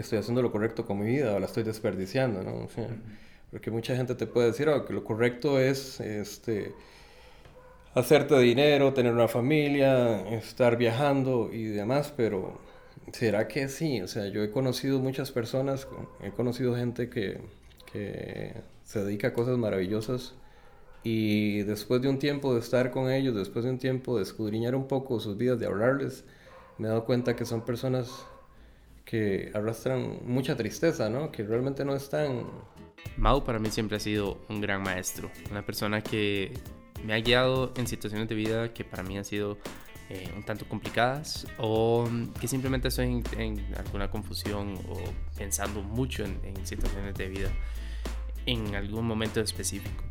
estoy haciendo lo correcto con mi vida o la estoy desperdiciando, ¿no? porque mucha gente te puede decir oh, que lo correcto es este, hacerte dinero, tener una familia, estar viajando y demás, pero ¿será que sí? O sea, yo he conocido muchas personas, he conocido gente que, que se dedica a cosas maravillosas y después de un tiempo de estar con ellos, después de un tiempo de escudriñar un poco sus vidas, de hablarles, me he dado cuenta que son personas que arrastran mucha tristeza, ¿no? Que realmente no están... Mau para mí siempre ha sido un gran maestro, una persona que me ha guiado en situaciones de vida que para mí han sido eh, un tanto complicadas o que simplemente estoy en, alguna confusión o pensando mucho en, en, situaciones de vida en algún momento específico.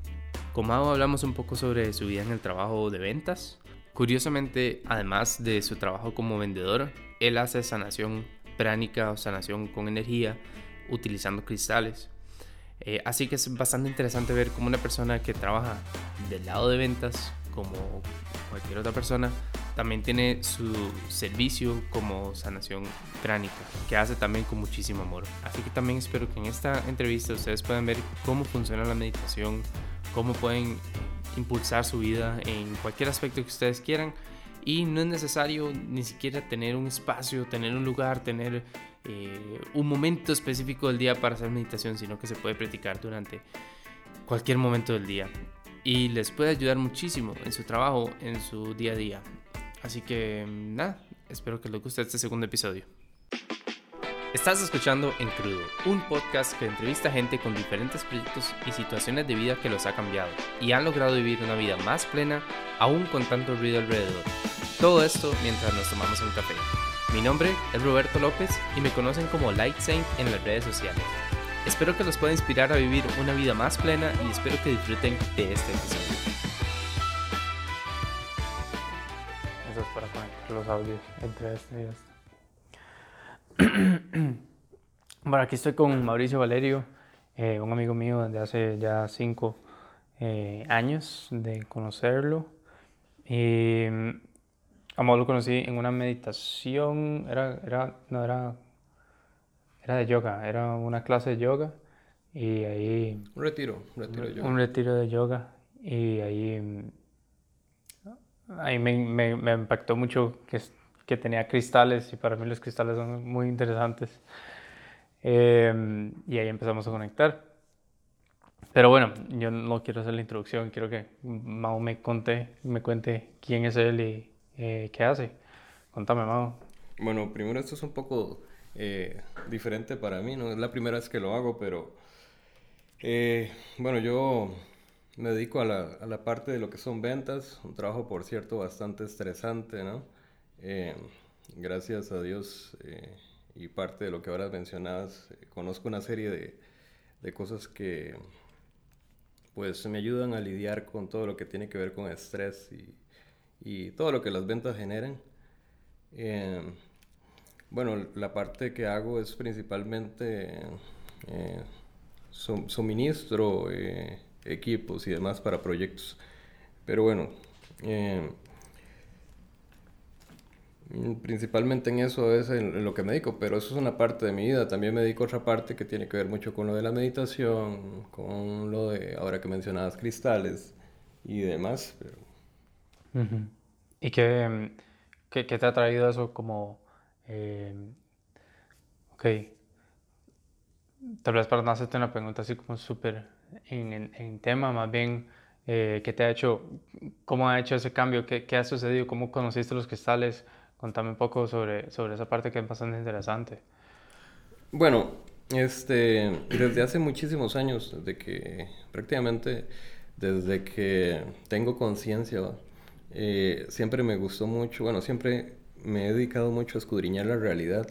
Con Mau hablamos un poco sobre su vida en el trabajo de ventas. Curiosamente, además de su trabajo como vendedor, él hace sanación pránica o sanación con energía utilizando cristales. Eh, así que es bastante interesante ver cómo una persona que trabaja del lado de ventas, como cualquier otra persona, también tiene su servicio como sanación pránica, que hace también con muchísimo amor. Así que también espero que en esta entrevista ustedes puedan ver cómo funciona la meditación, cómo pueden impulsar su vida en cualquier aspecto que ustedes quieran y no es necesario ni siquiera tener un espacio, tener un lugar, tener eh, un momento específico del día para hacer meditación, sino que se puede practicar durante cualquier momento del día. Y les puede ayudar muchísimo en su trabajo, en su día a día. Así que nada, espero que les guste este segundo episodio. Estás escuchando En Crudo, un podcast que entrevista a gente con diferentes proyectos y situaciones de vida que los ha cambiado y han logrado vivir una vida más plena, aún con tanto ruido alrededor. Todo esto mientras nos tomamos un café. Mi nombre es Roberto López y me conocen como Light Saint en las redes sociales. Espero que los pueda inspirar a vivir una vida más plena y espero que disfruten de este episodio. Eso es para conectar los audios entre este y este. bueno, aquí estoy con Mauricio Valerio, eh, un amigo mío desde hace ya cinco eh, años de conocerlo. Y a lo conocí en una meditación, era, era, no era, era de yoga, era una clase de yoga y ahí... Un retiro, un retiro de yoga. Un retiro de yoga y ahí, ahí me, me, me impactó mucho que que tenía cristales y para mí los cristales son muy interesantes. Em, y ahí empezamos a conectar. Pero bueno, yo no quiero hacer la introducción, quiero que Mao me, conte, me cuente quién es él y eh, qué hace. Contame, Mao. Bueno, primero esto es un poco eh, diferente para mí, no es la primera vez que lo hago, pero eh, bueno, yo me dedico a la, a la parte de lo que son ventas, un trabajo por cierto bastante estresante, ¿no? Eh, gracias a Dios eh, y parte de lo que ahora mencionabas, eh, conozco una serie de, de, cosas que pues me ayudan a lidiar con todo lo que tiene que ver con estrés y, y todo lo que las ventas generan. bueno, la parte que hago es principalmente suministro equipos y demás para proyectos. Pero bueno, Mm, principalmente en eso es lo que me dedico, pero eso es una parte de mi vida. También me dedico otra parte que tiene que ver mucho con lo de la meditación, con lo de, ahora que mencionabas, cristales y demás. ¿Y qué, qué, qué, te ha traído eso como... Eh, ok, tal vez para no hacerte una pregunta así como súper en, en, tema, más bien, eh, ¿qué te ha hecho, cómo ha hecho ese cambio? ¿Qué, ¿Qué, ha sucedido? ¿Cómo conociste los cristales? Contame un poco sobre, sobre esa parte que es bastante interesante. Bueno, este, desde hace muchísimos años, desde que prácticamente desde que tengo conciencia, eh, siempre me gustó mucho, bueno, siempre me he dedicado mucho a escudriñar la realidad,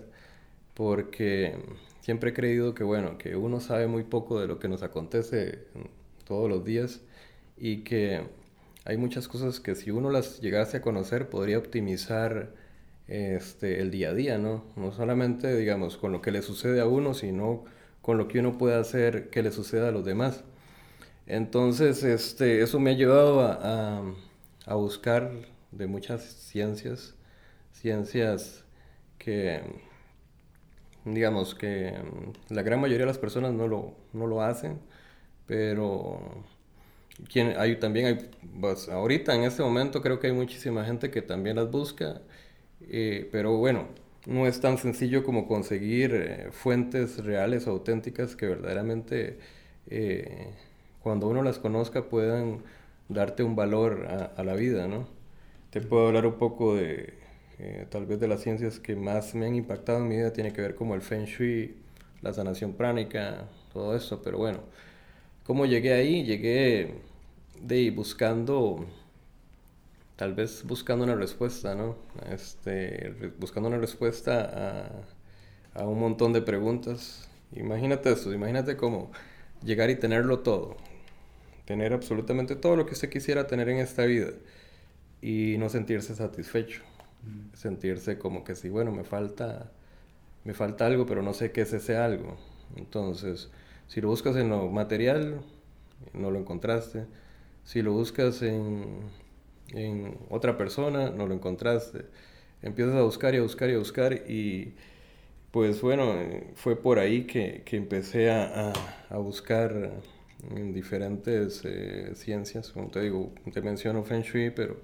porque siempre he creído que, bueno, que uno sabe muy poco de lo que nos acontece todos los días y que hay muchas cosas que si uno las llegase a conocer podría optimizar este, el día a día, ¿no? No solamente, digamos, con lo que le sucede a uno, sino con lo que uno puede hacer que le suceda a los demás. Entonces, este, eso me ha a, a, buscar de muchas ciencias, ciencias que, digamos que mm, la gran mayoría de las personas no lo, no lo hacen, pero quien, hay, también hay, pues, ahorita en este momento creo que hay muchísima gente que también las busca, eh, pero bueno, no es tan sencillo como conseguir eh, fuentes reales auténticas que verdaderamente eh, cuando uno las conozca puedan darte un valor a, a, la vida, ¿no? Te puedo hablar un poco de, tal vez de las ciencias que más me han impactado en mi vida, tiene que ver como el Feng Shui, la sanación pránica, todo eso, pero bueno, ¿Cómo llegué ahí? Llegué de buscando, tal vez buscando una respuesta, ¿no? Este, buscando una respuesta a, a un montón de preguntas. Imagínate eso, imagínate cómo llegar y tenerlo todo, tener absolutamente todo lo que usted quisiera tener en esta vida y no sentirse satisfecho, sentirse como que sí, bueno, me falta, me falta algo, pero no sé qué es ese algo. Entonces, si lo buscas en lo material, no lo encontraste. Si lo buscas en, en otra persona, no lo encontraste. Empiezas a buscar y a buscar y a buscar y pues bueno, fue por ahí que, que empecé a, a, buscar en diferentes eh, ciencias, como te digo, te menciono Feng Shui, pero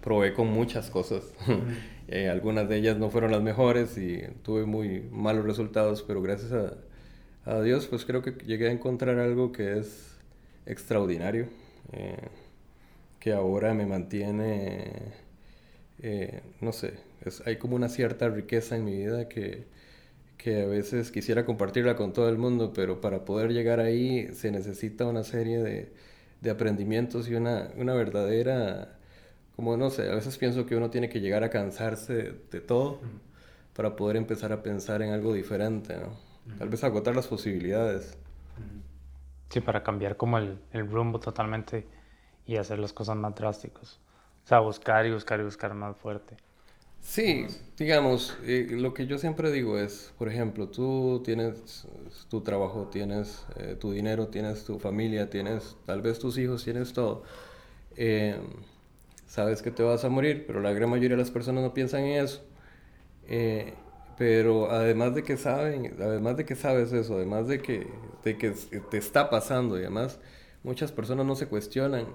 probé con muchas cosas. eh, algunas de ellas no fueron las mejores y tuve muy malos resultados, pero gracias a, a Dios, pues creo que llegué a encontrar algo que es extraordinario, eh, que ahora me mantiene, eh, no sé, es, hay como una cierta riqueza en mi vida que, que a veces quisiera compartirla con todo el mundo, pero para poder llegar ahí se necesita una serie de, de aprendimientos y una, una verdadera, como no sé, a veces pienso que uno tiene que llegar a cansarse de, de todo para poder empezar a pensar en algo diferente, ¿no? Tal vez agotar las posibilidades. Sí, para cambiar como el, el, rumbo totalmente y hacer las cosas más drásticas. O sea, buscar y buscar y buscar más fuerte. Sí, digamos, eh, lo que yo siempre digo es, por ejemplo, tú tienes tu trabajo, tienes eh, tu dinero, tienes tu familia, tienes tal vez tus hijos, tienes todo. Eh, sabes que te vas a morir, pero la gran mayoría de las personas no piensan en eso. Pero además de que saben, además de que sabes eso, además de que, de que te está pasando y además muchas personas no se cuestionan,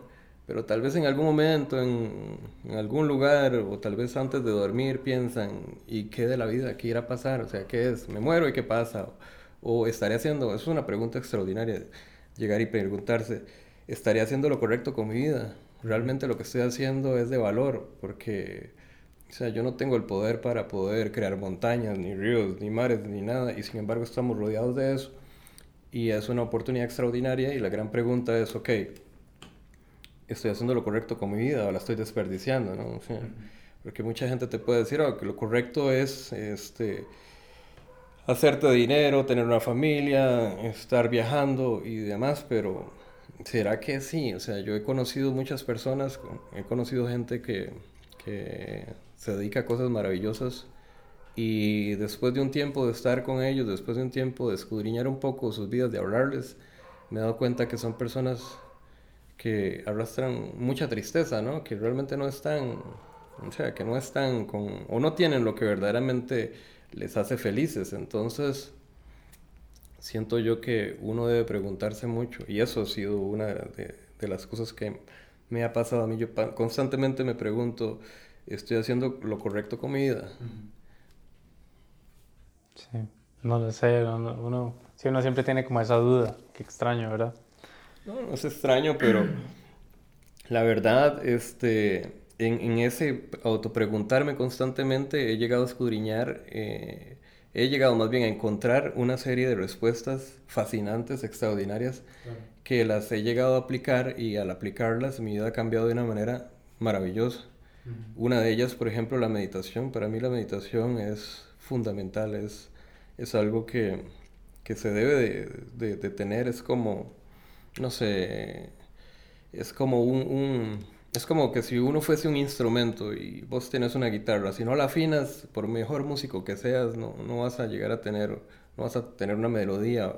pero tal vez en algún momento, en, algún lugar o tal vez antes de dormir piensan, ¿y qué de la vida? ¿Qué irá a pasar? O sea, ¿qué es? ¿Me muero y qué pasa? O, estaré haciendo, es una pregunta extraordinaria, llegar y preguntarse, ¿estaré haciendo lo correcto con mi vida? ¿Realmente lo que estoy haciendo es de valor? Porque o sea, yo no tengo el poder para poder crear montañas, ni ríos, ni mares, ni nada, y sin embargo estamos rodeados de eso. Y es una oportunidad extraordinaria y la gran pregunta es, ok, ¿estoy haciendo lo correcto con mi vida o la estoy desperdiciando? ¿no? O sea, porque mucha gente te puede decir, oh, que lo correcto es este, hacerte dinero, tener una familia, estar viajando y demás, pero ¿será que sí? O sea, yo he conocido muchas personas, he conocido gente que, que se dedica a cosas maravillosas y después de un tiempo de estar con ellos, después de un tiempo de escudriñar un poco sus vidas, de hablarles, me he dado cuenta que son personas que arrastran mucha tristeza, ¿no? Que realmente no están, o sea, que no están con, o no tienen lo que verdaderamente les hace felices. Entonces, siento yo que uno debe preguntarse mucho, y eso ha sido una de, de las cosas que me ha pasado a mí. Yo constantemente me pregunto, estoy haciendo lo correcto con mi vida. Sí, no lo sé, uno, uno siempre tiene como esa duda, qué extraño, ¿verdad? No, no es extraño, pero la verdad, este, en, en ese autopreguntarme constantemente he llegado a escudriñar, eh, he llegado más bien a encontrar una serie de respuestas fascinantes, extraordinarias, claro. que las he llegado a aplicar y al aplicarlas mi vida ha cambiado de una manera maravillosa. Una de ellas, por ejemplo, la meditación. Para mí la meditación es fundamental, es, es algo que, que se debe de, de, de, tener, es como, no sé, es como un, un, es como que si uno fuese un instrumento y vos tienes una guitarra, si no la afinas, por mejor músico que seas, no, no vas a llegar a tener, no vas a tener una melodía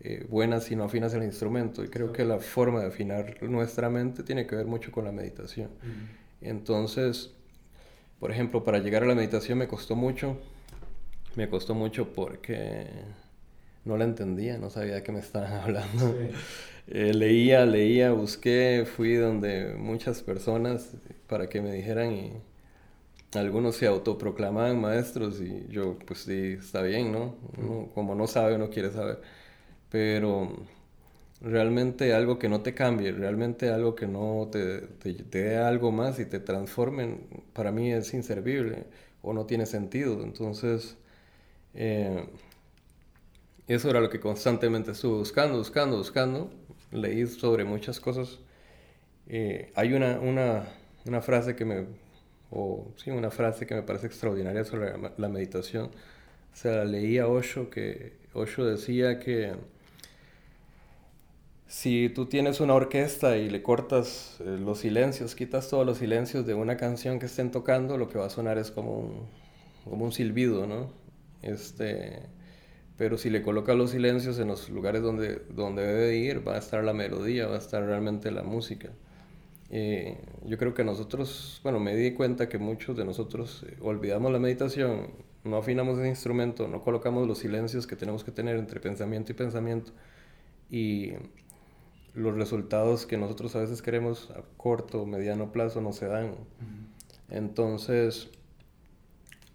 eh, buena si no afinas el instrumento. Y creo que la forma de afinar nuestra mente tiene que ver mucho con la meditación. Uh -huh. Entonces, por ejemplo, para llegar a la meditación me costó mucho. me costó mucho porque no la entendía, no sabía de qué me estaban hablando. Eh, leía, leía, busqué, fui donde muchas personas para que me dijeran y algunos se autoproclamaban maestros y yo pues sí, está bien, ¿no? como no sabe, no quiere saber. Pero realmente algo que no te cambie, realmente algo que no te, te, dé algo más y te transforme, para mí es inservible o no tiene sentido. Entonces, eh, eso era lo que constantemente estuve buscando, buscando, buscando. Leí sobre muchas cosas. Eh, hay una, una, una frase que me o sí, una frase que me parece extraordinaria sobre la, meditación. O sea, leí a Osho que Osho decía que si tú tienes una orquesta y le cortas eh, los silencios, quitas todos los silencios de una canción que estén tocando, lo que va a sonar es como un, como un silbido, ¿no? Este, pero si le colocas los silencios en los lugares donde, donde debe ir, va a estar la melodía, va a estar realmente la música. Eh, yo creo que nosotros, bueno, me di cuenta que muchos de nosotros eh, olvidamos la meditación, no afinamos el instrumento, no colocamos los silencios que tenemos que tener entre pensamiento y pensamiento y los resultados que nosotros a veces queremos a corto o mediano plazo no se dan. Entonces,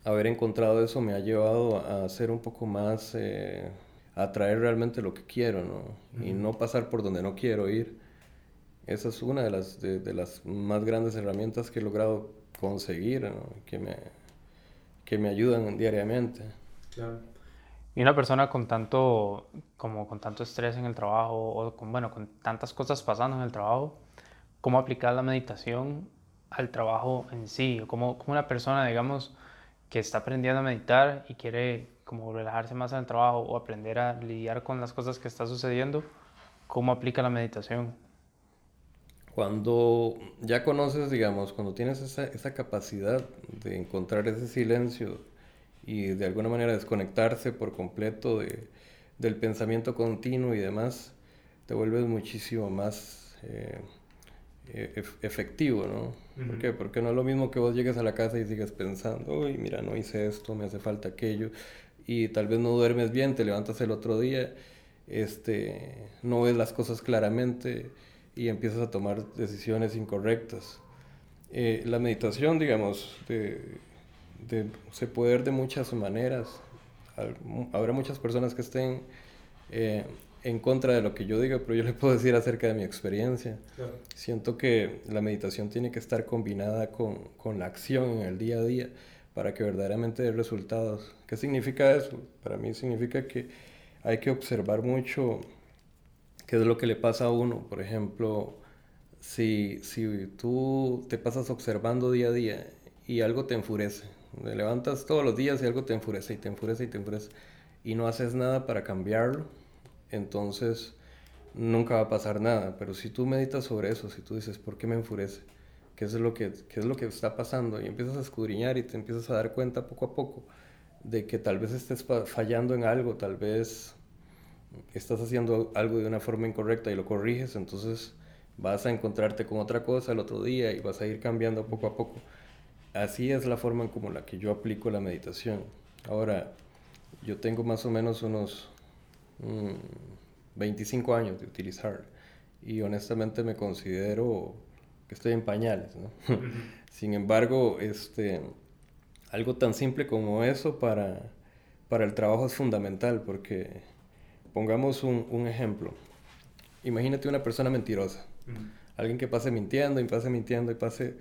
haber encontrado eso me ha llevado a ser un poco más, eh, a atraer realmente lo que quiero, ¿no? Y no pasar por donde no quiero ir esa es una de las, de, las más grandes herramientas que he logrado conseguir, que, me, que me ayudan diariamente. Claro. Y una persona con tanto, como con tanto estrés en el trabajo, o con, bueno, con tantas cosas pasando en el trabajo, ¿cómo aplicar la meditación al trabajo en sí? ¿Cómo, cómo una persona, digamos, que está aprendiendo a meditar y quiere como relajarse más en el trabajo o aprender a lidiar con las cosas que está sucediendo, ¿cómo aplica la meditación? Cuando ya conoces, digamos, cuando tienes esa, capacidad de encontrar ese silencio y de alguna manera desconectarse por completo de, del pensamiento continuo y demás, te vuelves muchísimo más eh, efectivo, ¿no? ¿Por qué? Porque no es lo mismo que vos llegues a la casa y sigas pensando, uy, mira, no hice esto, me hace falta aquello, y tal vez no duermes bien, te levantas el otro día, este, no ves las cosas claramente, y empiezas a tomar decisiones incorrectas. Eh, la meditación, digamos, se puede ver de muchas maneras. Habrá muchas personas que estén eh, en contra de lo que yo diga, pero yo le puedo decir acerca de mi experiencia. Siento que la meditación tiene que estar combinada con, con, la acción en el día a día para que verdaderamente dé resultados. ¿Qué significa eso? Para mí significa que hay que observar mucho qué es lo que le pasa a uno. Por ejemplo, si, si tú te pasas observando día a día y algo te enfurece, te levantas todos los días y algo te enfurece y te enfurece y te enfurece y no haces nada para cambiarlo, entonces nunca va a pasar nada. Pero si tú meditas sobre eso, si tú dices, ¿por qué me enfurece? ¿Qué es lo que, qué es lo que está pasando? Y empiezas a escudriñar y te empiezas a dar cuenta poco a poco de que tal vez estés fallando en algo, tal vez estás haciendo algo de una forma incorrecta y lo corriges, entonces vas a encontrarte con otra cosa el otro día y vas a ir cambiando poco a poco. Así es la forma en como la que yo aplico la meditación. Ahora, yo tengo más o menos unos 25 mm, años de utilizar y honestamente me considero que estoy en pañales. Sin embargo, este, algo tan simple como eso para, para el trabajo es fundamental porque Pongamos un, ejemplo. Imagínate una persona mentirosa. Alguien que pase mintiendo y pase mintiendo y pase...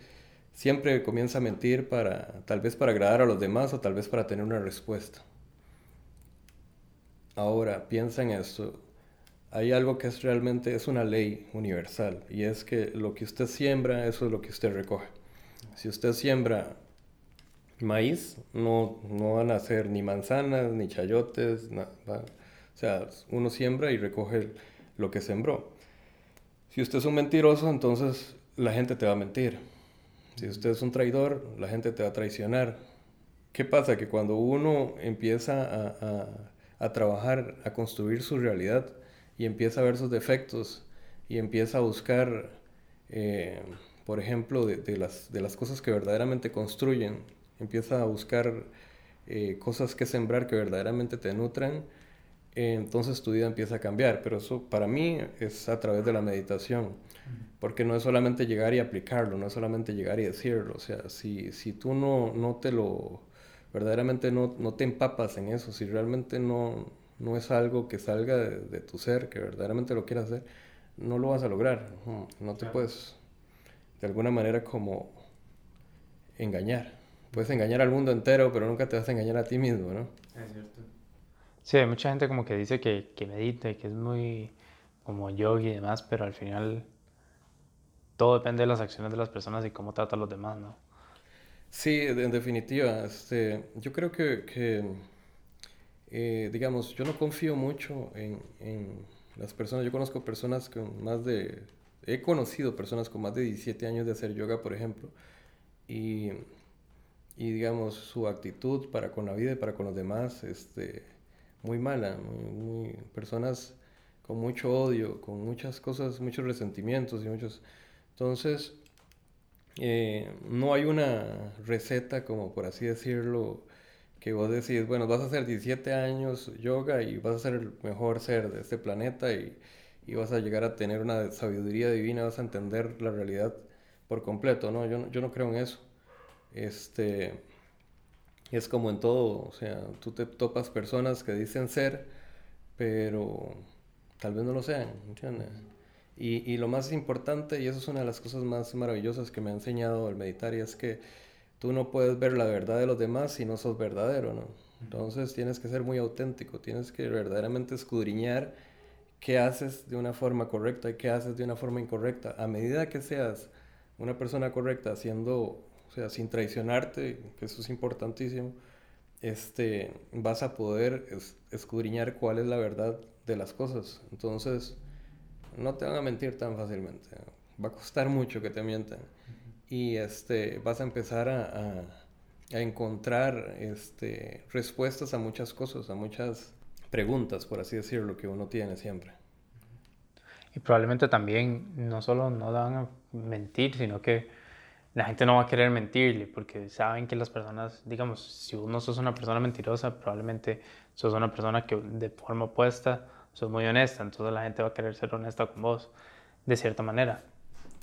Siempre comienza a mentir para, tal vez para agradar a los demás o tal vez para tener una respuesta. Ahora, piensa en esto. Hay algo que es realmente, es una ley universal y es que lo que usted siembra, eso es lo que usted recoge. Si usted siembra maíz, no, no van a ser ni manzanas, ni chayotes, nada o sea, uno siembra y recoge lo que sembró. Si usted es un mentiroso, entonces la gente te va a mentir. Si usted es un traidor, la gente te va a traicionar. ¿Qué pasa? Que cuando uno empieza a, trabajar, a construir su realidad y empieza a ver sus defectos y empieza a buscar, eh, por ejemplo, de, las, de las cosas que verdaderamente construyen, empieza a buscar eh, cosas que sembrar que verdaderamente te nutran, entonces tu vida empieza a cambiar. Pero eso para mí es a través de la meditación, porque no es solamente llegar y aplicarlo, no es solamente llegar y decirlo. O sea, si, si tú no, no te lo, verdaderamente no, no te empapas en eso, si realmente no, no es algo que salga de, tu ser, que verdaderamente lo quieras hacer, no lo vas a lograr. No te puedes, de alguna manera, como engañar. Puedes engañar al mundo entero, pero nunca te vas a engañar a ti mismo, ¿no? Es cierto. Sí, hay mucha gente como que dice que, que medita y que es muy como yogi y demás, pero al final todo depende de las acciones de las personas y cómo trata a los demás, ¿no? Sí, en definitiva. Este, yo creo que, que eh, digamos, yo no confío mucho en, en, las personas. Yo conozco personas con más de... He conocido personas con más de 17 años de hacer yoga, por ejemplo, y, y digamos, su actitud para con la vida y para con los demás, este, muy mala, muy, personas con mucho odio, con muchas cosas, muchos resentimientos y muchos... Entonces, eh, no hay una receta, como por así decirlo, que vos decís, bueno, vas a hacer 17 años yoga y vas a ser el mejor ser de este planeta y, y vas a llegar a tener una sabiduría divina, vas a entender la realidad por completo, ¿no? Yo, yo no creo en eso. Este, es como en todo, o sea, tú te topas personas que dicen ser, pero tal vez no lo sean, ¿entiendes? Y, y, lo más importante, y eso es una de las cosas más maravillosas que me ha enseñado el meditar, y es que tú no puedes ver la verdad de los demás si no sos verdadero, ¿no? Entonces tienes que ser muy auténtico, tienes que verdaderamente escudriñar qué haces de una forma correcta y qué haces de una forma incorrecta. A medida que seas una persona correcta, haciendo, o sea, sin traicionarte, que eso es importantísimo, este, vas a poder escudriñar cuál es la verdad de las cosas. Entonces, no te van a mentir tan fácilmente. Va a costar mucho que te mientan. Y este, vas a empezar a, a, encontrar este, respuestas a muchas cosas, a muchas preguntas, por así decirlo, que uno tiene siempre. Y probablemente también no solo no van a mentir, sino que la gente no va a querer mentirle porque saben que las personas, digamos, si uno sos una persona mentirosa, probablemente sos una persona que de forma opuesta sos muy honesta, entonces la gente va a querer ser honesta con vos, de cierta manera.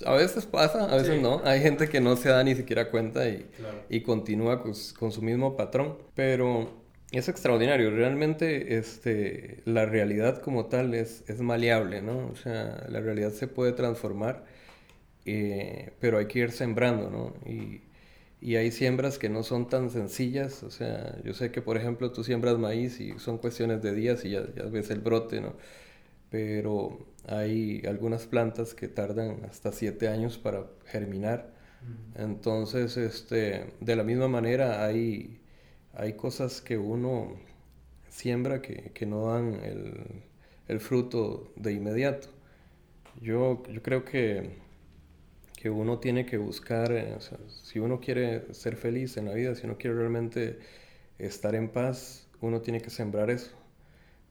A veces pasa, a veces no. Hay gente que no se da ni siquiera cuenta y, y continúa con, con, su mismo patrón, pero es extraordinario. Realmente este, la realidad como tal es, es maleable, ¿no? O sea, la realidad se puede transformar, eh, pero hay que ir sembrando, ¿no? Y, y hay siembras que no son tan sencillas, o sea, yo sé que por ejemplo tú siembras maíz y son cuestiones de días y ya, ya ves el brote, ¿no? Pero hay algunas plantas que tardan hasta siete años para germinar. Entonces, este, de la misma manera hay, hay cosas que uno siembra que, que no dan el, el, fruto de inmediato. Yo, yo creo que que uno tiene que buscar, eh, si uno quiere ser feliz en la vida, si uno quiere realmente estar en paz, uno tiene que sembrar eso.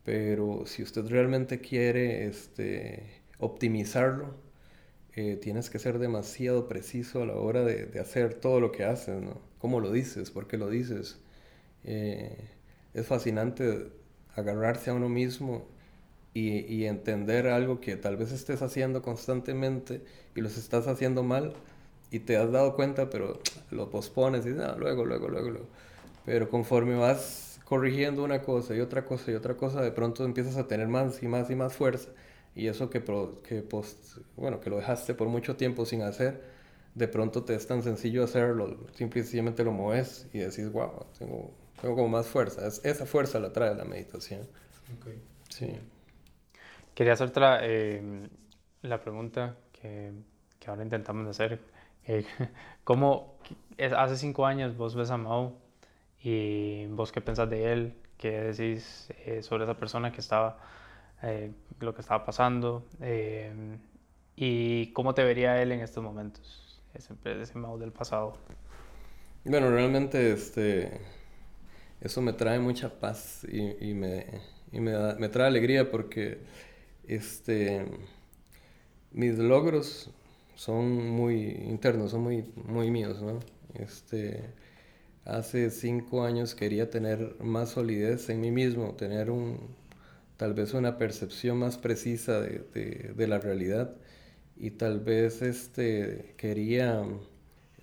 Pero si usted realmente quiere este, optimizarlo, eh, tienes que ser demasiado preciso a la hora de, hacer todo lo que haces, ¿no? ¿Cómo lo dices? ¿Por qué lo dices? Eh, es fascinante agarrarse a uno mismo y, entender algo que tal vez estés haciendo constantemente y los estás haciendo mal y te has dado cuenta, pero lo pospones y ah, luego, luego, luego, luego. Pero conforme vas corrigiendo una cosa y otra cosa y otra cosa, de pronto empiezas a tener más y más y más fuerza. Y eso que, que, post, bueno, que lo dejaste por mucho tiempo sin hacer, de pronto te es tan sencillo hacerlo, simplemente lo mueves y decís, wow, tengo, tengo como más fuerza. Es, esa fuerza la trae la meditación. Okay. Sí. Quería hacerte la, eh, la pregunta que, que, ahora intentamos hacer. Eh, ¿Cómo hace cinco años vos ves a Mao y vos qué pensás de él? ¿Qué decís eh, sobre esa persona que estaba, eh, lo que estaba pasando? ¿Y cómo te vería él en estos momentos? Ese, ese Mao del pasado. Bueno, realmente este, eso me trae mucha paz y, y me, y me, da, me trae alegría porque este, mis logros son muy internos, son muy, muy míos, ¿no? Este, hace cinco años quería tener más solidez en mí mismo, tener un, tal vez una percepción más precisa de, la realidad y tal vez este, quería,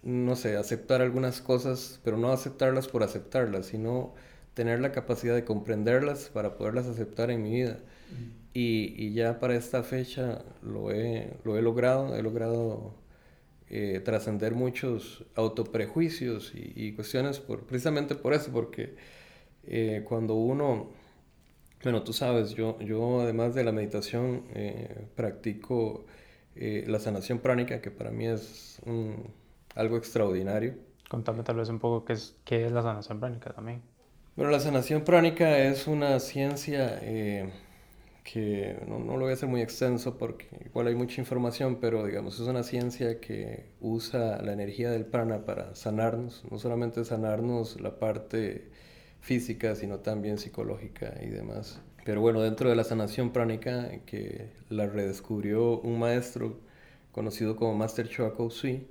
no sé, aceptar algunas cosas, pero no aceptarlas por aceptarlas, sino tener la capacidad de comprenderlas para poderlas aceptar en mi vida. Y, y, ya para esta fecha lo he, lo he logrado, he logrado eh, trascender muchos autoprejuicios y, y, cuestiones por, precisamente por eso, porque eh, cuando uno, bueno, tú sabes, yo, yo además de la meditación eh, practico la sanación pránica, que para mí es algo extraordinario. Contame tal vez un poco qué es, qué es la sanación pránica también. Bueno, la sanación pránica es una ciencia que no, no, lo voy a hacer muy extenso porque igual hay mucha información, pero digamos es una ciencia que usa la energía del prana para sanarnos, no solamente sanarnos la parte física, sino también psicológica y demás. Pero bueno, dentro de la sanación pránica, que la redescubrió un maestro conocido como Master Choa Sui,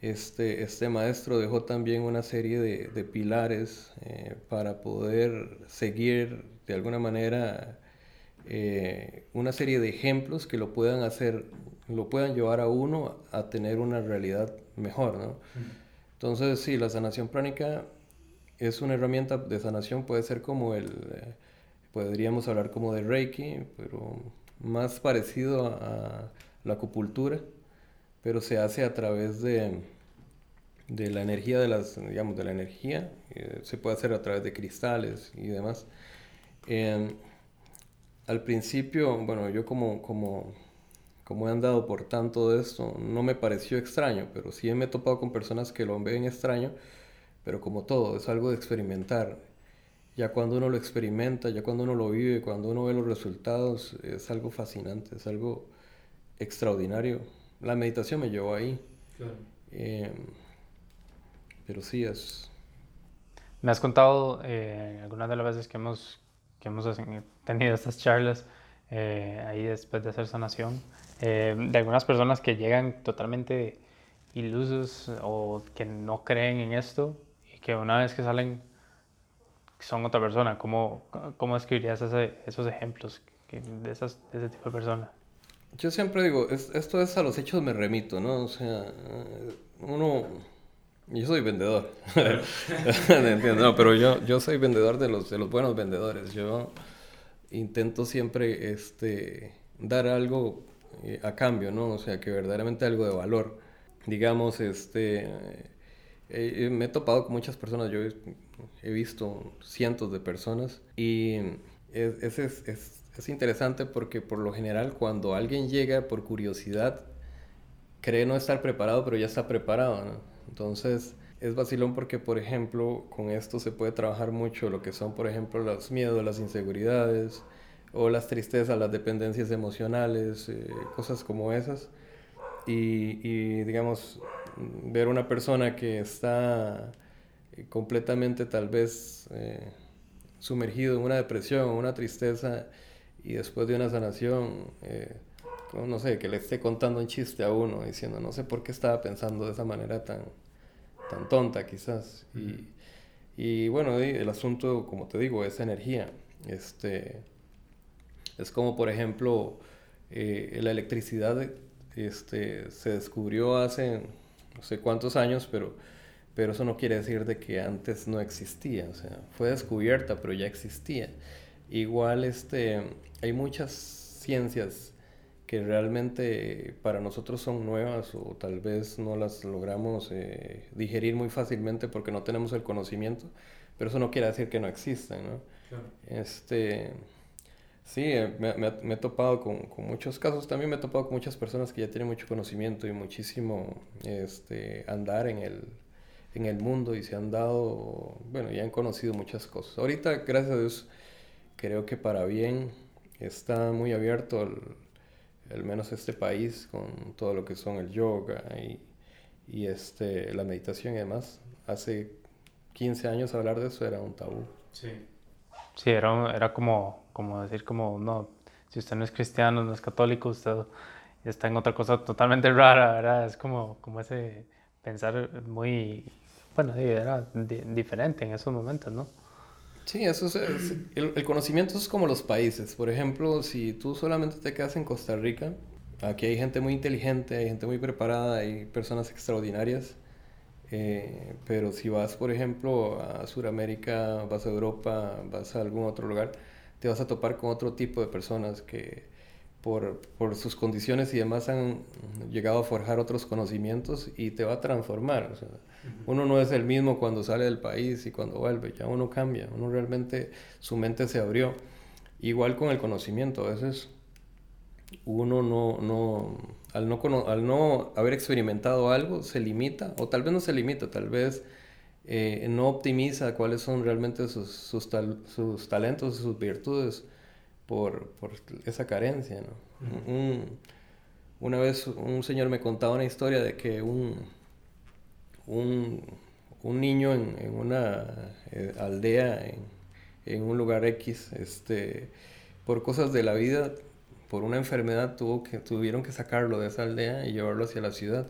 este, este maestro dejó también una serie de, de pilares eh, para poder seguir de alguna manera eh, una serie de ejemplos que lo puedan hacer, lo puedan llevar a uno a tener una realidad mejor, ¿no? Entonces, sí, la sanación pránica es una herramienta de sanación, puede ser como el, eh, podríamos hablar como de Reiki, pero más parecido a, la acupuntura, pero se hace a través de, de la energía de las, digamos, de la energía, eh, se puede hacer a través de cristales y demás. Eh, al principio, bueno, yo como, como, como he andado por tanto de esto, no me pareció extraño, pero sí me he topado con personas que lo ven extraño, pero como todo, es algo de experimentar. Ya cuando uno lo experimenta, ya cuando uno lo vive, cuando uno ve los resultados, es algo fascinante, es algo extraordinario. La meditación me llevó ahí. Em, pero sí es... Me has contado eh, algunas de las veces que hemos que hemos tenido estas charlas eh, ahí después de hacer sanación, eh, de algunas personas que llegan totalmente ilusos o que no creen en esto y que una vez que salen son otra persona. ¿Cómo, cómo describirías esos ejemplos de, esas, de ese tipo de personas? Yo siempre digo, esto es a los hechos me remito, ¿no? O sea, uno yo soy vendedor. no, pero yo, yo soy vendedor de los, de los buenos vendedores. Yo intento siempre este, dar algo eh, a cambio, ¿no? O sea, que verdaderamente algo de valor. Digamos, este, eh, me he topado con muchas personas, yo he, visto cientos de personas y es, es, es, es interesante porque por lo general cuando alguien llega por curiosidad, cree no estar preparado, pero ya está preparado, ¿no? Entonces, es vacilón porque, por ejemplo, con esto se puede trabajar mucho lo que son, por ejemplo, los miedos, las inseguridades o las tristezas, las dependencias emocionales, eh, cosas como esas. Y, digamos, ver una persona que está eh, completamente tal vez eh, sumergido en una depresión una tristeza y después de una sanación, no sé, que le esté contando un chiste a uno diciendo, no sé por qué estaba pensando de esa manera tan, tan tonta quizás. Y, y bueno, el asunto, como te digo, es energía. Este, es como, por ejemplo, eh, la electricidad este, se descubrió hace no sé cuántos años, pero, pero eso no quiere decir de que antes no existía. O sea, fue descubierta, pero ya existía. Igual este, hay muchas ciencias que realmente para nosotros son nuevas o tal vez no las logramos eh, digerir muy fácilmente porque no tenemos el conocimiento, pero eso no quiere decir que no existen, ¿no? Este, sí, eh, me, me, he topado con, con, muchos casos, también me he topado con muchas personas que ya tienen mucho conocimiento y muchísimo este, andar en el, en el mundo y se han dado, bueno, ya han conocido muchas cosas. Ahorita, gracias a Dios, creo que para bien está muy abierto el, al menos este país, con todo lo que son el yoga y, y este, la meditación y demás. Hace 15 años hablar de eso era un tabú. Sí. Sí, era, era como, como decir como, no, si usted no es cristiano, no es católico, usted está en otra cosa totalmente rara, ¿verdad? Es como, como ese pensar muy bueno, era diferente en esos momentos, ¿no? Sí, eso es, el, el, conocimiento es como los países. Por ejemplo, si tú solamente te quedas en Costa Rica, aquí hay gente muy inteligente, hay gente muy preparada, hay personas extraordinarias. Eh, pero si vas, por ejemplo, a Sudamérica, vas a Europa, vas a algún otro lugar, te vas a topar con otro tipo de personas que por, por sus condiciones y demás han llegado a forjar otros conocimientos y te va a transformar. O sea, uno no es el mismo cuando sale del país y cuando vuelve, ya uno cambia, uno realmente, su mente se abrió. Igual con el conocimiento, a veces uno no, no, al, no al no haber experimentado algo, se limita, o tal vez no se limita, tal vez eh, no optimiza cuáles son realmente sus, sus, sus talentos, sus virtudes por, por esa carencia. ¿no? una vez un señor me contaba una historia de que un un, un niño en, en una eh, aldea, en, en, un lugar X, este, por cosas de la vida, por una enfermedad, tuvo que, tuvieron que sacarlo de esa aldea y llevarlo hacia la ciudad.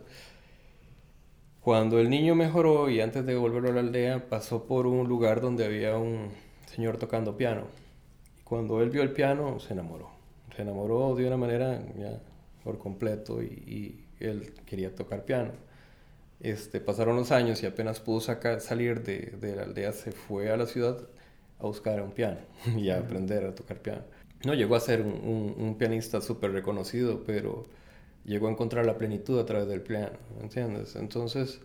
Cuando el niño mejoró y antes de volverlo a la aldea, pasó por un lugar donde había un señor tocando piano. Cuando él vio el piano, se enamoró. Se enamoró de una manera ya por completo y, y él quería tocar piano. Este, pasaron los años y apenas pudo sacar, salir de, de, la aldea, se fue a la ciudad a buscar un piano y a aprender a tocar piano. No llegó a ser un, un, pianista súper reconocido, pero llegó a encontrar la plenitud a través del piano, ¿entiendes? Entonces,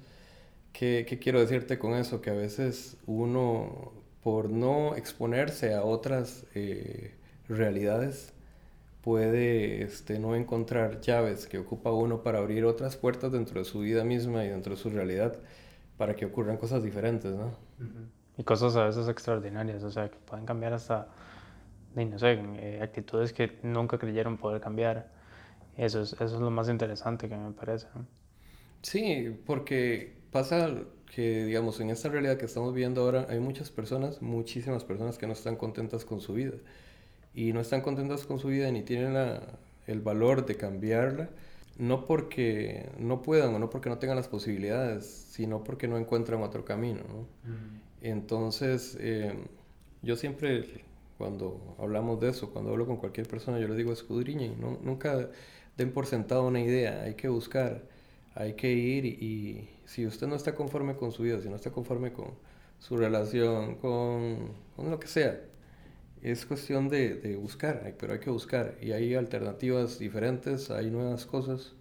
¿qué, ¿qué, quiero decirte con eso? Que a veces uno, por no exponerse a otras eh, realidades, puede este, no encontrar llaves que ocupa uno para abrir otras puertas dentro de su vida misma y dentro de su realidad para que ocurran cosas diferentes, ¿no? Y cosas a veces extraordinarias, o sea, que pueden cambiar hasta, no sé, eh, actitudes que nunca creyeron poder cambiar. Eso es, eso es lo más interesante que me parece. Sí, porque pasa que, digamos, en esta realidad que estamos viendo ahora, hay muchas personas, muchísimas personas que no están contentas con su vida y no están contentas con su vida ni tienen el valor de cambiarla, no porque no puedan o no porque no tengan las posibilidades, sino porque no encuentran otro camino. Entonces, eh, yo siempre, cuando hablamos de eso, cuando hablo con cualquier persona, yo les digo escudriñen, ¿no? nunca den por sentado una idea, hay que buscar, hay que ir y, si usted no está conforme con su vida, si no está conforme con su relación, con, con lo que sea, es cuestión de, de, buscar, pero hay que buscar. Y hay alternativas diferentes, hay nuevas cosas.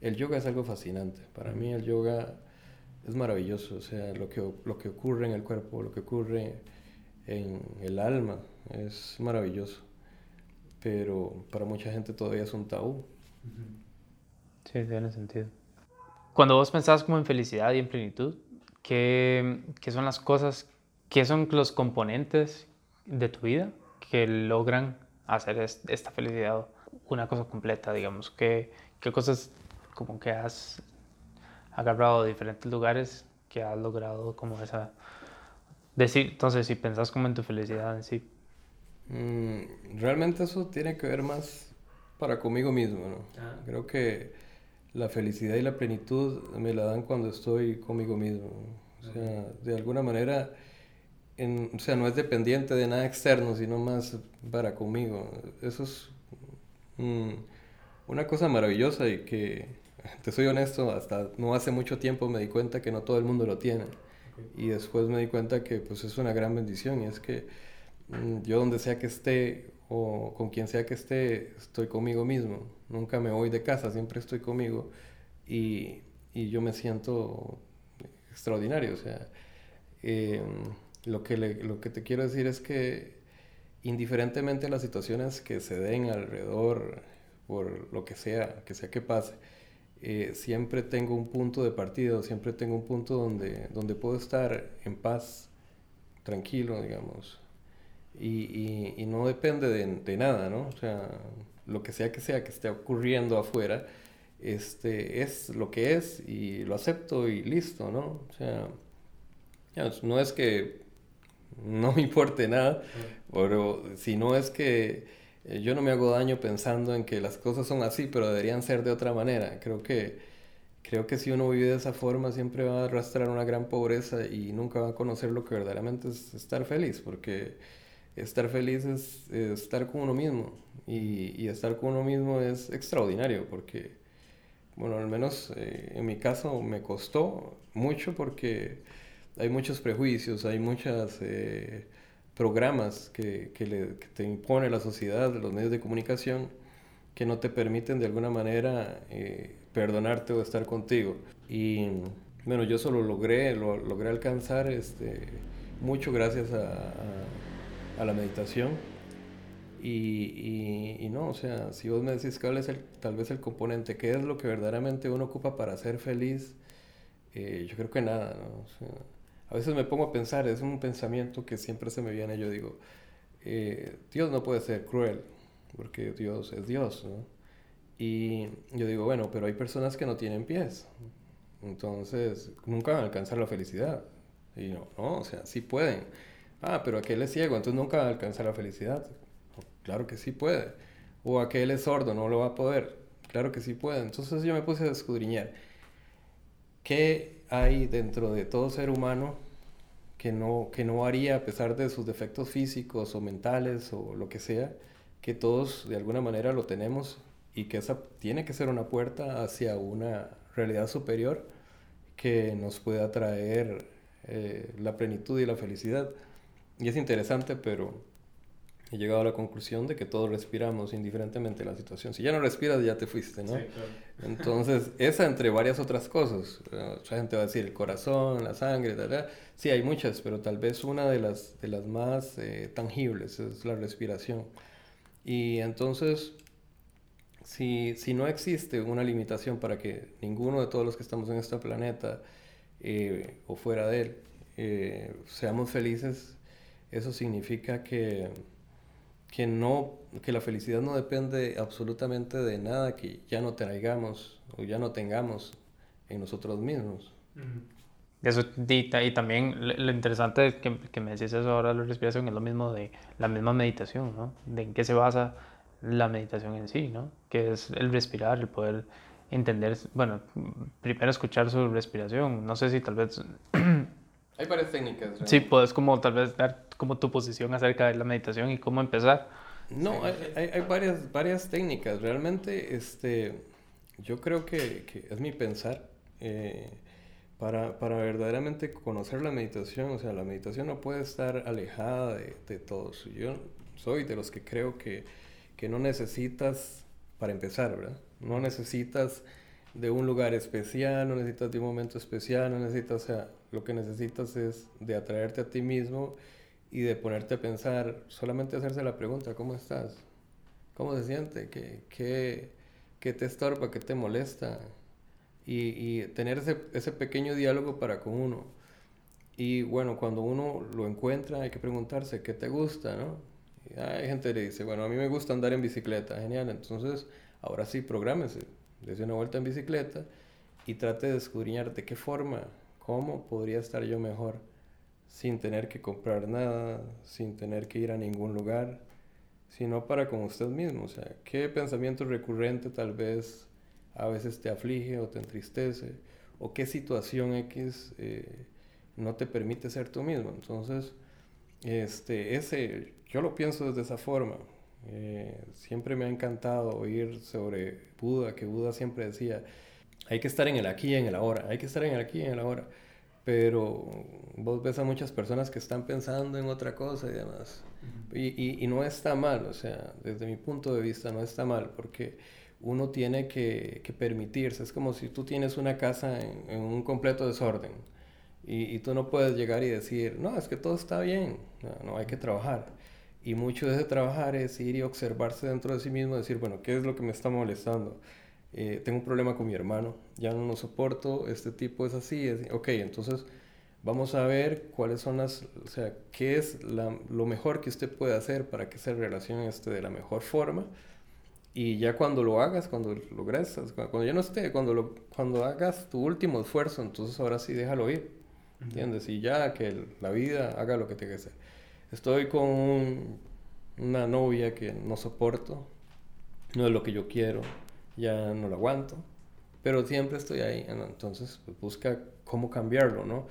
El yoga es algo fascinante. Para mí el yoga es maravilloso. O sea, lo que, lo que ocurre en el cuerpo, lo que ocurre en el alma, es maravilloso. Pero para mucha gente todavía es un tabú. Sí, tiene sentido. Cuando vos pensás como en felicidad y en plenitud, ¿qué, qué son las cosas, qué son los componentes de tu vida que logran hacer esta felicidad una cosa completa, digamos? ¿Qué, qué cosas como que has agarrado de diferentes lugares que has logrado como esa... Decir, entonces, si pensás como en tu felicidad en sí. Mm, realmente eso tiene que ver más para conmigo mismo, ¿no? Ah. Creo que la felicidad y la plenitud me la dan cuando estoy conmigo mismo. O sea, de alguna manera o sea, no es dependiente de nada externo, sino más para conmigo. Eso es una cosa maravillosa y que, te soy honesto, hasta no hace mucho tiempo me di cuenta que no todo el mundo lo tiene. Y después me di cuenta que pues es una gran bendición y es que mm, yo donde sea que esté o con quien sea que esté, estoy conmigo mismo. Nunca me voy de casa, siempre estoy conmigo y, y yo me siento extraordinario. O sea, eh, lo que, lo que te quiero decir es que indiferentemente de las situaciones que se den alrededor, por lo que sea, que sea que pase, eh, siempre tengo un punto de partida, siempre tengo un punto donde, donde puedo estar en paz, tranquilo, digamos. Y, y, no depende de, de, nada, ¿no? O sea, lo que sea que sea que esté ocurriendo afuera, este, es lo que es y lo acepto y listo, ¿no? O sea, no es que no me importe nada, pero si no es que eh, yo no me hago daño pensando en que las cosas son así, pero deberían ser de otra manera. Creo que, creo que si uno vive de esa forma siempre va a arrastrar una gran pobreza y nunca va a conocer lo que verdaderamente es estar feliz, porque estar feliz es, estar con uno mismo y, estar con uno mismo es extraordinario porque, bueno, al menos eh, en mi caso me costó mucho porque hay muchos prejuicios, hay muchos eh, programas que, que, te impone la sociedad, los medios de comunicación, que no te permiten de alguna manera eh, perdonarte o estar contigo. Y bueno, yo solo logré, lo, logré alcanzar este, mucho gracias a, la meditación. Y, y, no, o sea, si vos me decís cuál es el, tal vez el componente, qué es lo que verdaderamente uno ocupa para ser feliz, eh, yo creo que nada, ¿no? a veces me pongo a pensar, es un pensamiento que siempre se me viene, yo digo, eh, Dios no puede ser cruel, porque Dios es Dios, ¿no? Y yo digo, bueno, pero hay personas que no tienen pies. Entonces, nunca van a alcanzar la felicidad. Y no, no, o sea, sí pueden. Ah, pero aquel es ciego, entonces nunca va a alcanzar la felicidad. Claro que sí puede. O aquel es sordo, no lo va a poder. Claro que sí puede. Entonces yo me puse a escudriñar. ¿Qué hay dentro de todo ser humano que no, que no haría, a pesar de sus defectos físicos o mentales o lo que sea, que todos de alguna manera lo tenemos y que esa tiene que ser una puerta hacia una realidad superior que nos pueda traer eh, la plenitud y la felicidad. Y es interesante, pero he llegado a la conclusión de que todos respiramos indiferentemente de la situación. Si ya no respiras, ya te fuiste, ¿no? Entonces, esa entre varias otras cosas. Mucha gente va a decir el corazón, la sangre, tal, Sí, hay muchas, pero tal vez una de las, de las más eh, tangibles es la respiración. Y entonces, si, si, no existe una limitación para que ninguno de todos los que estamos en este planeta eh, o fuera de él eh, seamos felices, eso significa que, que, no, que la felicidad no depende absolutamente de nada que ya no traigamos o ya no tengamos en nosotros mismos. Eso, y, y, también lo interesante que, que me decís eso ahora, la respiración, es lo mismo de la misma meditación, ¿no? De en qué se basa la meditación en sí, ¿no? Que es el respirar, el poder entender, bueno, primero escuchar su respiración. No sé si tal vez... Hay varias técnicas. Sí, puedes como tal vez dar como tu posición acerca de la meditación y cómo empezar. No, hay, hay, varias, varias técnicas. Realmente, este, yo creo que, que es mi pensar. Eh, para, para, verdaderamente conocer la meditación, o sea, la meditación no puede estar alejada de, de todos. Yo soy de los que creo que que no necesitas, para empezar, ¿verdad? No necesitas de un lugar especial, no necesitas de un momento especial, no necesitas, o sea, lo que necesitas es de atraerte a ti mismo y de ponerte a pensar, solamente hacerse la pregunta, ¿cómo estás? ¿Cómo se siente? ¿Qué, qué, qué te estorba? ¿Qué te molesta? Y, y tener ese, ese, pequeño diálogo para con uno. Y bueno, cuando uno lo encuentra hay que preguntarse, ¿qué te gusta? ¿no? hay gente que le dice, bueno, a mí me gusta andar en bicicleta, genial, entonces ahora sí, prográmese, dése una vuelta en bicicleta y trate de escudriñar de qué forma, cómo podría estar yo mejor sin tener que comprar nada, sin tener que ir a ningún lugar, sino para con usted mismo, o sea, qué pensamiento recurrente tal vez a veces te aflige o te entristece, o qué situación X eh, no te permite ser tú mismo. Entonces, este, ese, yo lo pienso desde esa forma. Eh, siempre me ha encantado oír sobre Buda, que Buda siempre decía, hay que estar en el aquí y en el ahora, hay que estar en el aquí y en el ahora. Pero vos ves a muchas personas que están pensando en otra cosa y demás. y, y, no está mal, o sea, desde mi punto de vista no está mal, porque uno tiene que, que permitirse. Es como si tú tienes una casa en, en un completo desorden y, y, tú no puedes llegar y decir, no, es que todo está bien, no, no hay que trabajar. Y mucho de ese trabajar es ir y observarse dentro de sí mismo, decir, bueno, ¿qué es lo que me está molestando? Eh, tengo un problema con mi hermano, ya no lo soporto, este tipo es así, es, ok, entonces vamos a ver cuáles son las, o sea, qué es la, lo mejor que usted puede hacer para que se relacione este de la mejor forma. Y ya cuando lo hagas, cuando logres, cuando ya no esté, cuando, lo, cuando hagas tu último esfuerzo, entonces ahora sí déjalo ir, ¿entiendes? Y ya que la vida haga lo que tenga que hacer. Estoy con una novia que no soporto, no es lo que yo quiero, ya no la aguanto. pero siempre estoy ahí, entonces pues, busca cómo cambiarlo, ¿no?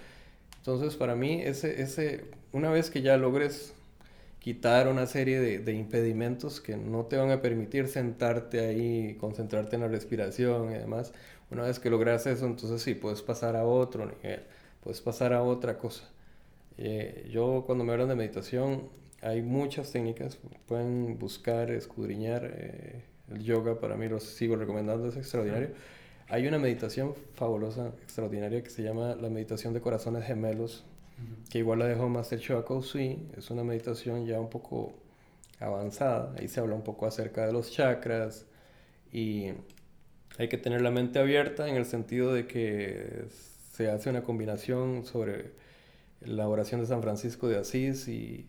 Entonces para mí ese, ese, una vez que ya logres quitar una serie de, de, impedimentos que no te van a permitir sentarte ahí, concentrarte en la respiración y demás, una vez que logras eso, entonces sí, puedes pasar a otro nivel, puedes pasar a otra cosa. Eh, yo cuando me hablan de meditación, hay muchas técnicas, pueden buscar, escudriñar. Eh, el yoga para mí lo sigo recomendando, es extraordinario. Hay una meditación fabulosa, extraordinaria, que se llama la meditación de corazones gemelos, que igual la dejó Master Choa Sui. Es una meditación ya un poco avanzada. Ahí se habla un poco acerca de los chakras y hay que tener la mente abierta en el sentido de que se hace una combinación sobre la oración de San Francisco de Asís y,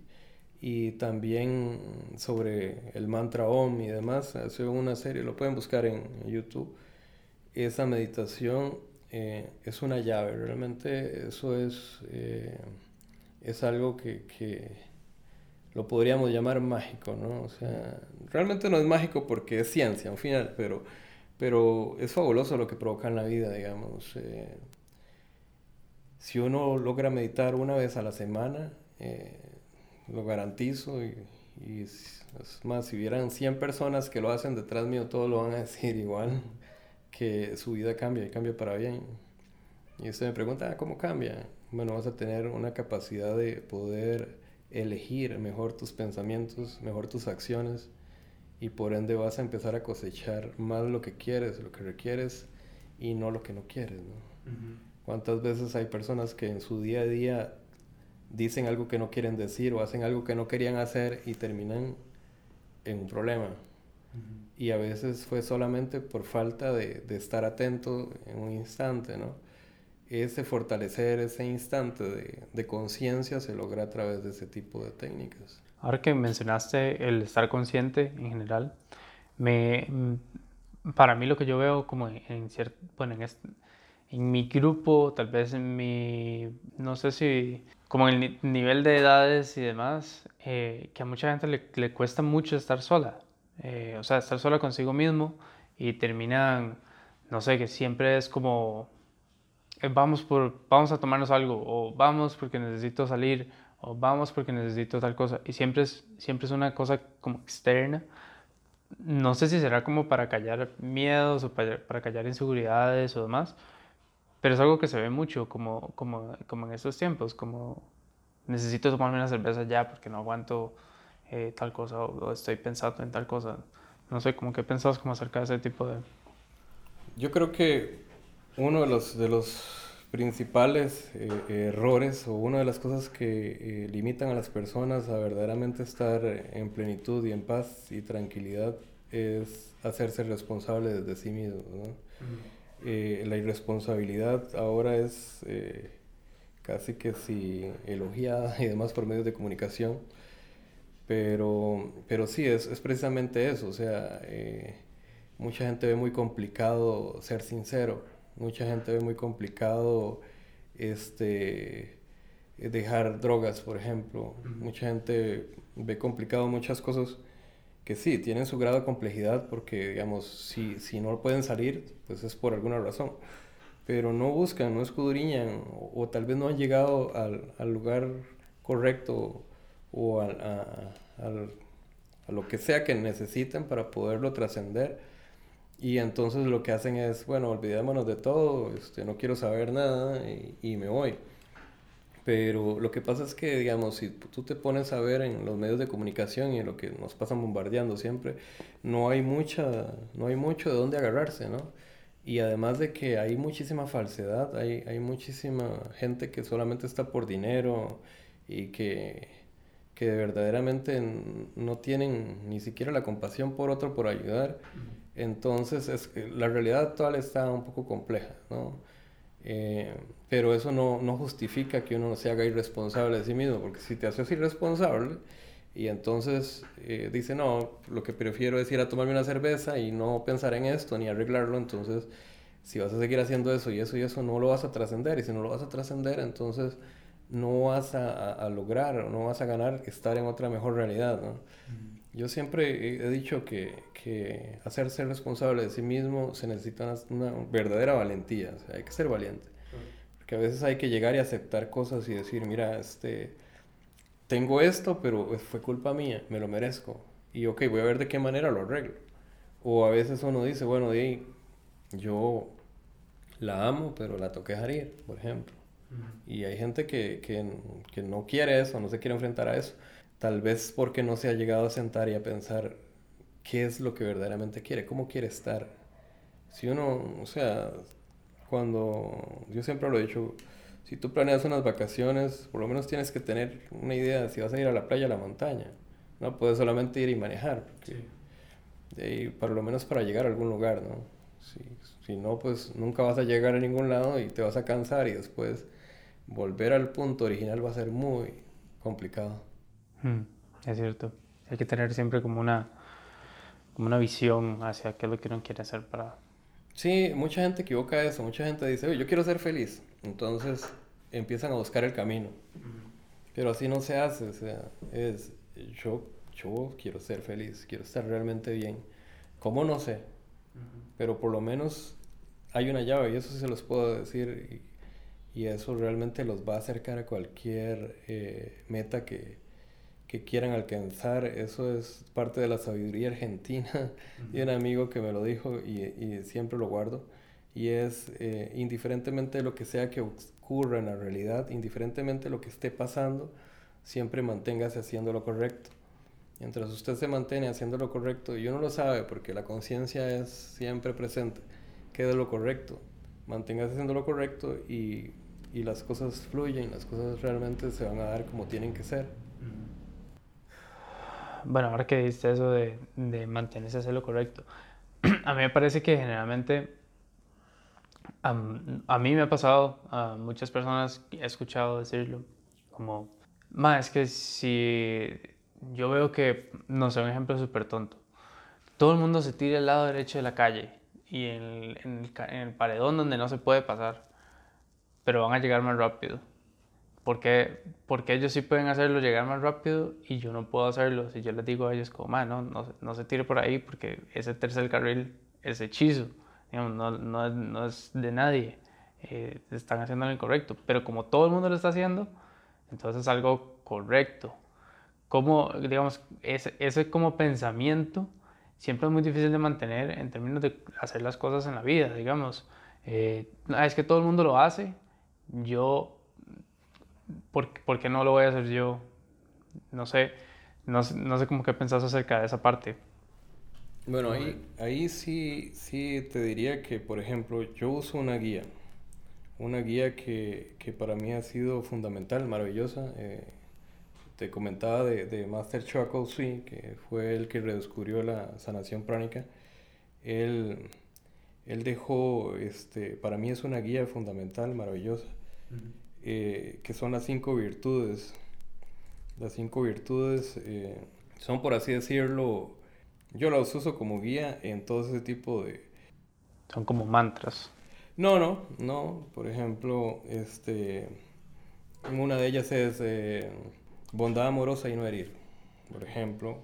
y también sobre el mantra Om y demás. Hace una serie, lo pueden buscar en YouTube esa meditación eh, es una llave, realmente eso es, eh, es algo que, que, lo podríamos llamar mágico, ¿no? O sea, realmente no es mágico porque es ciencia, al final, pero, pero es fabuloso lo que provoca en la vida, digamos. Eh, si uno logra meditar una vez a la semana, lo garantizo y, es más, si hubieran 100 personas que lo hacen detrás mío, todos lo van a decir igual que su vida cambia y cambia para bien. Y usted me pregunta, ah, ¿cómo cambia? Bueno, vas a tener una capacidad de poder elegir mejor tus pensamientos, mejor tus acciones y por ende vas a empezar a cosechar más lo que quieres, lo que requieres y no lo que no quieres. ¿Cuántas veces hay personas que en su día a día dicen algo que no quieren decir o hacen algo que no querían hacer y terminan en un problema? y a veces fue solamente por falta de, de, estar atento en un instante, ¿no? Ese fortalecer ese instante de, de conciencia se logra a través de ese tipo de técnicas. Ahora que mencionaste el estar consciente en general, me, mm, para mí lo que yo veo como en, cierto, bueno, en, en mi grupo, tal vez en mi, no sé si, como en el nivel de edades y demás, eh, que a mucha gente le, le cuesta mucho estar sola eh, o sea, estar sola consigo mismo y terminan, no sé, que siempre es como, eh, vamos, por, vamos a tomarnos algo, o vamos porque necesito salir, o vamos porque necesito tal cosa, y siempre es, siempre es una cosa como externa. No sé si será como para callar miedos o para, para callar inseguridades o demás, pero es algo que se ve mucho como, como, como en estos tiempos, como necesito tomarme una cerveza ya porque no aguanto eh, tal cosa o, estoy pensando en tal cosa. No sé, ¿cómo que pensás como acerca de ese tipo de...? Yo creo que uno de los, de los principales eh, errores o una de las cosas que eh, limitan a las personas a verdaderamente estar en plenitud y en paz y tranquilidad es hacerse responsable de sí mismo. la irresponsabilidad ahora es casi que si elogiada y demás por medios de comunicación pero, pero sí, es, es precisamente eso. O sea, eh, mucha gente ve muy complicado ser sincero. Mucha gente ve muy complicado este, dejar drogas, por ejemplo. Mucha gente ve complicado muchas cosas que sí, tienen su grado de complejidad porque, digamos, si, si no pueden salir, pues es por alguna razón. Pero no buscan, no escudriñan o, tal vez no han llegado al, al lugar correcto o a, a, lo que sea que necesiten para poderlo trascender. Y entonces lo que hacen es, bueno, olvidémonos de todo, este, no quiero saber nada y, me voy. Pero lo que pasa es que, digamos, si tú te pones a ver en los medios de comunicación y en lo que nos pasan bombardeando siempre, no hay, mucha, no hay mucho de dónde agarrarse, ¿no? Y además de que hay muchísima falsedad, hay, hay muchísima gente que solamente está por dinero y que que verdaderamente no tienen ni siquiera la compasión por otro por ayudar. Entonces, es, la realidad actual está un poco compleja, ¿no? Eh, pero eso no, no, justifica que uno no se haga irresponsable de sí mismo, porque si te haces irresponsable y entonces eh, dice, no, lo que prefiero es ir a tomarme una cerveza y no pensar en esto ni arreglarlo, entonces si vas a seguir haciendo eso y eso y eso, no lo vas a trascender, y si no lo vas a trascender, entonces no vas a, a, lograr o no vas a ganar estar en otra mejor realidad, ¿no? yo siempre he dicho que, que, hacerse responsable de sí mismo se necesita una, verdadera valentía, o sea, hay que ser valiente. Porque a veces hay que llegar y aceptar cosas y decir, mira, este, tengo esto, pero fue culpa mía, me lo merezco. Y ok, voy a ver de qué manera lo arreglo. O a veces uno dice, bueno, de yo la amo, pero la toqué dejar ir, por ejemplo. Y hay gente que, que, que no quiere eso, no se quiere enfrentar a eso. Tal vez porque no se ha llegado a sentar y a pensar qué es lo que verdaderamente quiere, cómo quiere estar. Si uno, o sea, cuando yo siempre lo he dicho, si tú planeas unas vacaciones, por lo menos tienes que tener una idea de si vas a ir a la playa o a la montaña. No puedes solamente ir y manejar, porque por lo menos para llegar a algún lugar, ¿no? Si, si no, pues nunca vas a llegar a ningún lado y te vas a cansar y después volver al punto original va a ser muy complicado. Mm, es cierto. Hay que tener siempre como una, como una visión hacia qué es lo que uno quiere hacer para... Sí, mucha gente equivoca eso. Mucha gente dice, Oye, yo quiero ser feliz. Entonces empiezan a buscar el camino. Pero así no se hace. O sea, es yo, yo quiero ser feliz, quiero estar realmente bien. ¿Cómo no sé? Pero por lo menos hay una llave y eso se los puedo decir. Y, y eso realmente los va a acercar a cualquier eh, meta que, que quieran alcanzar. Eso es parte de la sabiduría argentina. Y un amigo que me lo dijo y, siempre lo guardo. Y es, eh, indiferentemente de lo que sea que ocurra en la realidad, indiferentemente de lo que esté pasando, siempre manténgase haciendo lo correcto. Mientras usted se mantiene haciendo lo correcto, y uno lo sabe porque la conciencia es siempre presente, quede lo correcto, manténgase haciendo lo correcto y, y, las cosas fluyen, las cosas realmente se van a dar como tienen que ser bueno, ahora que dices eso de, mantenerse hacer lo correcto, a mí me parece que generalmente a, mí me ha pasado, a muchas personas he escuchado decirlo, como, más es que si yo veo que, no sé, un ejemplo súper tonto, todo el mundo se tira al lado derecho de la calle y en el paredón donde no se puede pasar, pero van a llegar más rápido porque, porque ellos sí pueden hacerlo llegar más rápido y yo no puedo hacerlo. Si yo les digo a ellos como, no, no, no, se tire por ahí porque ese tercer carril es hechizo, no, no, no, es de nadie, eh, están haciendo lo incorrecto. Pero como todo el mundo lo está haciendo, entonces es algo correcto. Como, digamos, ese, ese como pensamiento siempre es muy difícil de mantener en términos de hacer las cosas en la vida, digamos. Eh, es que todo el mundo lo hace, yo ¿por, qué no lo voy a hacer yo? No sé, no, no sé cómo que pensás acerca de esa parte. Bueno, ahí, ahí sí, sí te diría que, por ejemplo, yo uso una guía, una guía que, que para mí ha sido fundamental, maravillosa. Eh, te comentaba de, de Master Choco Sui, que fue el que redescubrió la sanación pránica. Él, él dejó, este, para mí es una guía fundamental, maravillosa. Eh, que son las cinco virtudes. Las cinco virtudes eh, son, por así decirlo, yo las uso como guía en todo ese tipo de... Son como mantras. No, no, no. Por ejemplo, este, una de ellas es eh, bondad amorosa y no herir. Por ejemplo,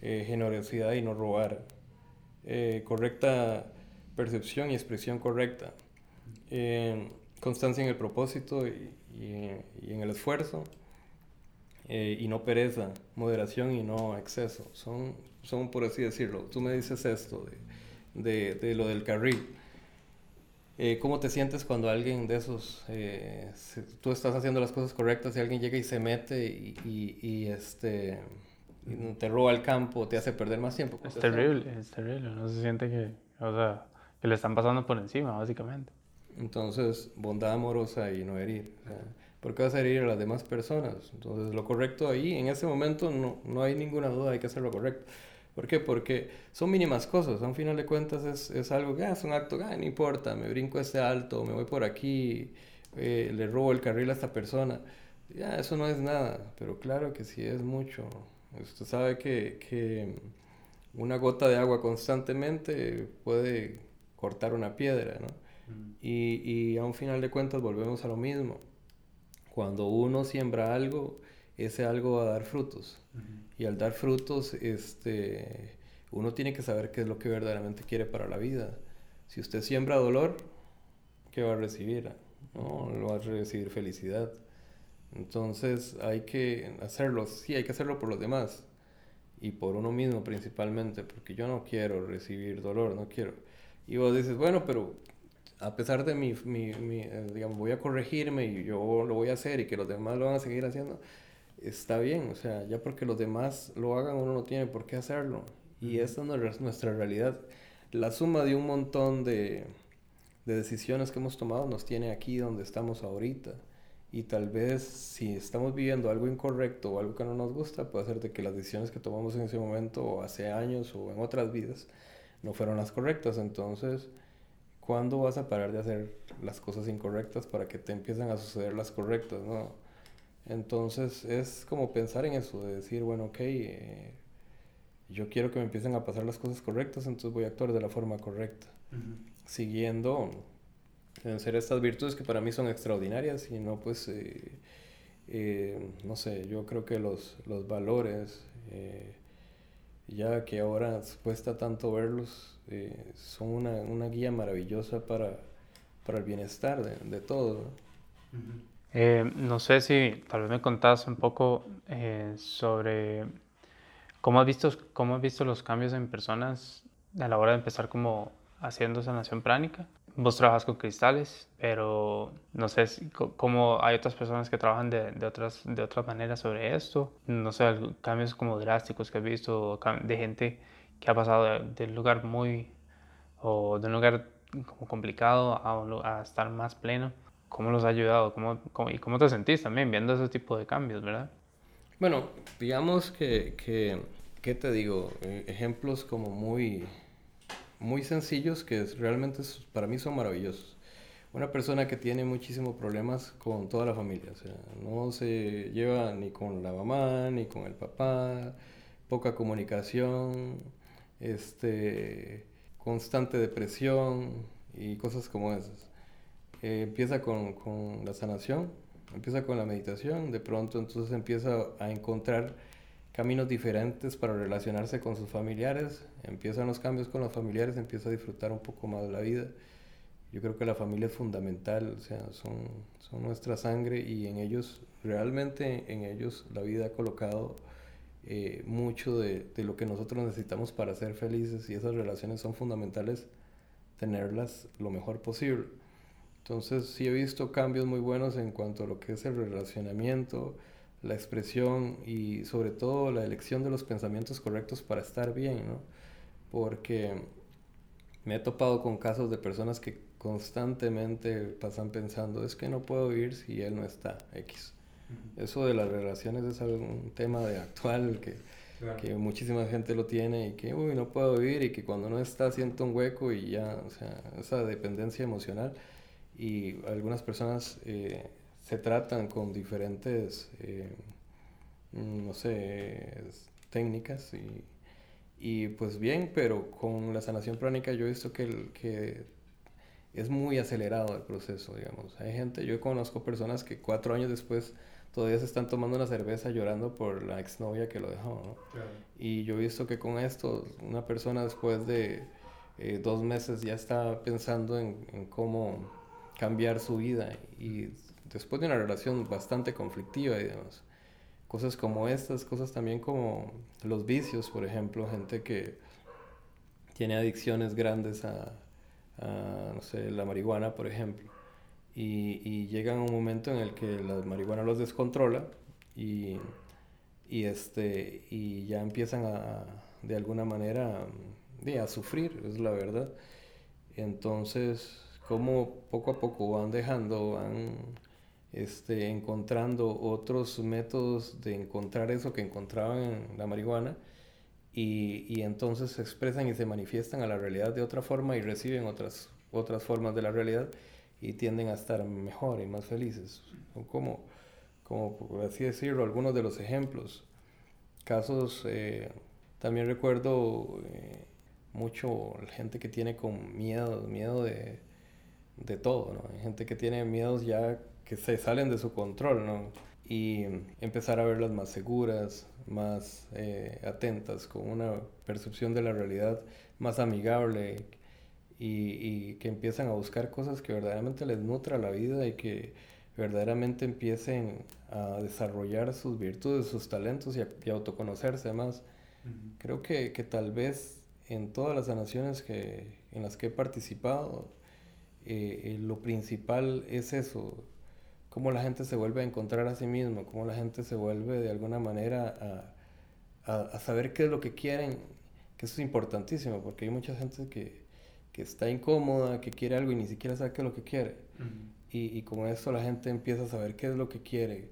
generosidad y no robar. correcta percepción y expresión correcta constancia en el propósito y, y, en el esfuerzo, eh, y no pereza, moderación y no exceso. Son, son, por así decirlo, tú me dices esto de, de, lo del carril. Eh, ¿Cómo te sientes cuando alguien de esos, eh, tú estás haciendo las cosas correctas y alguien llega y se mete y, y, este, te roba el campo, te hace perder más tiempo? Es terrible, es terrible. No se siente que, o sea, que le están pasando por encima, básicamente. Entonces, bondad amorosa y no herir. ¿Por qué vas a herir a las demás personas? Entonces, lo correcto ahí, en ese momento, no, no hay ninguna duda, hay que hacer lo correcto. ¿Por qué? Porque son mínimas cosas. A un final de cuentas es, es algo que ah, es un acto, ah, no importa, me brinco este alto, me voy por aquí, eh, le robo el carril a esta persona. Ya, eso no es nada, pero claro que sí es mucho. Usted sabe que, que una gota de agua constantemente puede cortar una piedra, ¿no? Y, y, a un final de cuentas volvemos a lo mismo. Cuando uno siembra algo, ese algo va a dar frutos. Y al dar frutos, este, uno tiene que saber qué es lo que verdaderamente quiere para la vida. Si usted siembra dolor, ¿qué va a recibir? No, lo va a recibir felicidad. Entonces hay que hacerlo, sí, hay que hacerlo por los demás y por uno mismo principalmente, porque yo no quiero recibir dolor, no quiero. Y vos dices, bueno, pero a pesar de mi, mi, mi eh, digamos, voy a corregirme y yo lo voy a hacer y que los demás lo van a seguir haciendo, está bien, o sea, ya porque los demás lo hagan uno no tiene por qué hacerlo. Y esta no es nuestra realidad. La suma de un montón de, de decisiones que hemos tomado nos tiene aquí donde estamos ahorita. Y tal vez si estamos viviendo algo incorrecto o algo que no nos gusta, puede ser de que las decisiones que tomamos en ese momento o hace años o en otras vidas no fueron las correctas. Entonces, ¿cuándo vas a parar de hacer las cosas incorrectas para que te empiecen a suceder las correctas? ¿no? Entonces es como pensar en eso, de decir, bueno, ok, eh, yo quiero que me empiecen a pasar las cosas correctas, entonces voy a actuar de la forma correcta, siguiendo en ser estas virtudes que para mí son extraordinarias y no pues, eh, eh, no sé, yo creo que los, los valores, eh, ya que ahora cuesta tanto verlos, son una, una, guía maravillosa para, para el bienestar de, de todo. ¿no? sé si tal vez me contás un poco sobre cómo has, visto, cómo has visto los cambios en personas a la hora de empezar como haciendo sanación pránica vos trabajas con cristales, pero no sé cómo hay otras personas que trabajan de, de, otras, de otras maneras sobre esto. No sé, cambios como drásticos que has visto de gente que ha pasado de, un lugar muy, o de un lugar como complicado a, a estar más pleno. ¿Cómo los ha ayudado? ¿Cómo, y cómo te sentís también viendo ese tipo de cambios, verdad? Bueno, digamos que, que ¿qué te digo? Eh, ejemplos como muy muy sencillos que realmente para mí son maravillosos. Una persona que tiene muchísimos problemas con toda la familia, no se lleva ni con la mamá, ni con el papá, poca comunicación, este, constante depresión y cosas como esas. Eh, empieza con, con la sanación, empieza con la meditación, de pronto entonces empieza a encontrar caminos diferentes para relacionarse con sus familiares, empiezan los cambios con los familiares, empieza a disfrutar un poco más de la vida. Yo creo que la familia es fundamental, o sea, son, son nuestra sangre y en ellos, realmente en ellos la vida ha colocado eh, mucho de, de, lo que nosotros necesitamos para ser felices y esas relaciones son fundamentales tenerlas lo mejor posible. Entonces sí he visto cambios muy buenos en cuanto a lo que es el relacionamiento, la expresión y sobre todo la elección de los pensamientos correctos para estar bien, ¿no? Porque me he topado con casos de personas que constantemente pasan pensando, es que no puedo vivir si él no está, X. Eso de las relaciones es un tema de actual que, que, muchísima gente lo tiene y que, uy, no puedo vivir y que cuando no está siento un hueco y ya, o sea, esa dependencia emocional. Y algunas personas eh, se tratan con diferentes, eh, no sé, técnicas y, y, pues bien, pero con la sanación pránica yo he visto que, que es muy acelerado el proceso, digamos. Hay gente, yo conozco personas que cuatro años después todavía se están tomando una cerveza llorando por la exnovia que lo dejó, ¿no? Y yo he visto que con esto, una persona después de eh, dos meses ya está pensando en, en, cómo cambiar su vida y después de una relación bastante conflictiva, digamos. Cosas como estas, cosas también como los vicios, por ejemplo, gente que tiene adicciones grandes a, no sé, la marihuana, por ejemplo. Y, y llegan a un momento en el que la marihuana los descontrola y, y, este, y ya empiezan a, de alguna manera, a sufrir, es la verdad. Entonces, como poco a poco van dejando, van este, encontrando otros métodos de encontrar eso que encontraban en la marihuana y, y, entonces se expresan y se manifiestan a la realidad de otra forma y reciben otras, otras formas de la realidad y tienden a estar mejor y más felices. Como, como por así decirlo, algunos de los ejemplos. Casos, eh, también recuerdo eh, mucho gente que tiene con miedo, miedo de, de todo, ¿no? Gente que tiene miedos ya que se salen de su control, ¿no? y empezar a verlas más seguras, más eh, atentas, con una percepción de la realidad más amigable y, que empiezan a buscar cosas que verdaderamente les nutra la vida y que verdaderamente empiecen a desarrollar sus virtudes, sus talentos y, a, autoconocerse más. Creo que, que, tal vez en todas las sanaciones que, en las que he participado, eh, eh, lo principal es eso, cómo la gente se vuelve a encontrar a sí mismo, cómo la gente se vuelve de alguna manera a, a, saber qué es lo que quieren, que eso es importantísimo, porque hay mucha gente que, que está incómoda, que quiere algo y ni siquiera sabe qué es lo que quiere. y, y, con eso la gente empieza a saber qué es lo que quiere.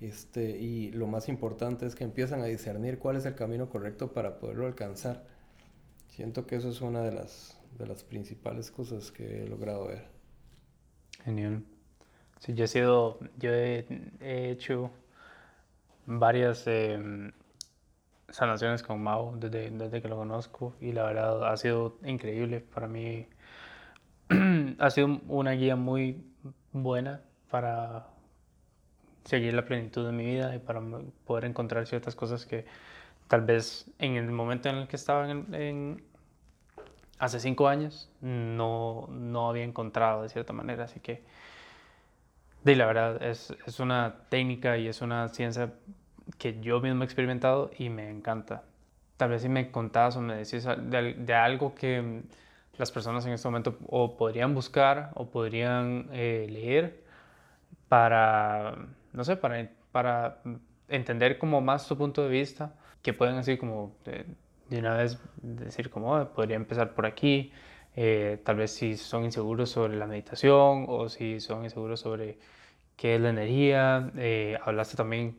Este, y lo más importante es que empiezan a discernir cuál es el camino correcto para poderlo alcanzar. Siento que eso es una de las, de las principales cosas que he logrado ver. Genial. Sí, yo he sido, yo he, hecho varias em, sanaciones con Mao desde, desde que lo conozco y la verdad ha sido increíble para mí. ha sido una guía muy buena para seguir la plenitud de mi vida y para poder encontrar ciertas cosas que tal vez en el momento en el que estaba en, hace cinco años no, no había encontrado de cierta manera. Así que, de la verdad, es, es una técnica y es una ciencia que yo mismo he experimentado y me encanta. Tal vez si me contabas o me decís de, algo que las personas en este momento o podrían buscar o podrían eh, leer para, no sé, para, para entender como más su punto de vista, que pueden así como de, una vez decir como oh, podría empezar por aquí, eh, tal vez si son inseguros sobre la meditación o si son inseguros sobre qué es la energía. Eh, hablaste también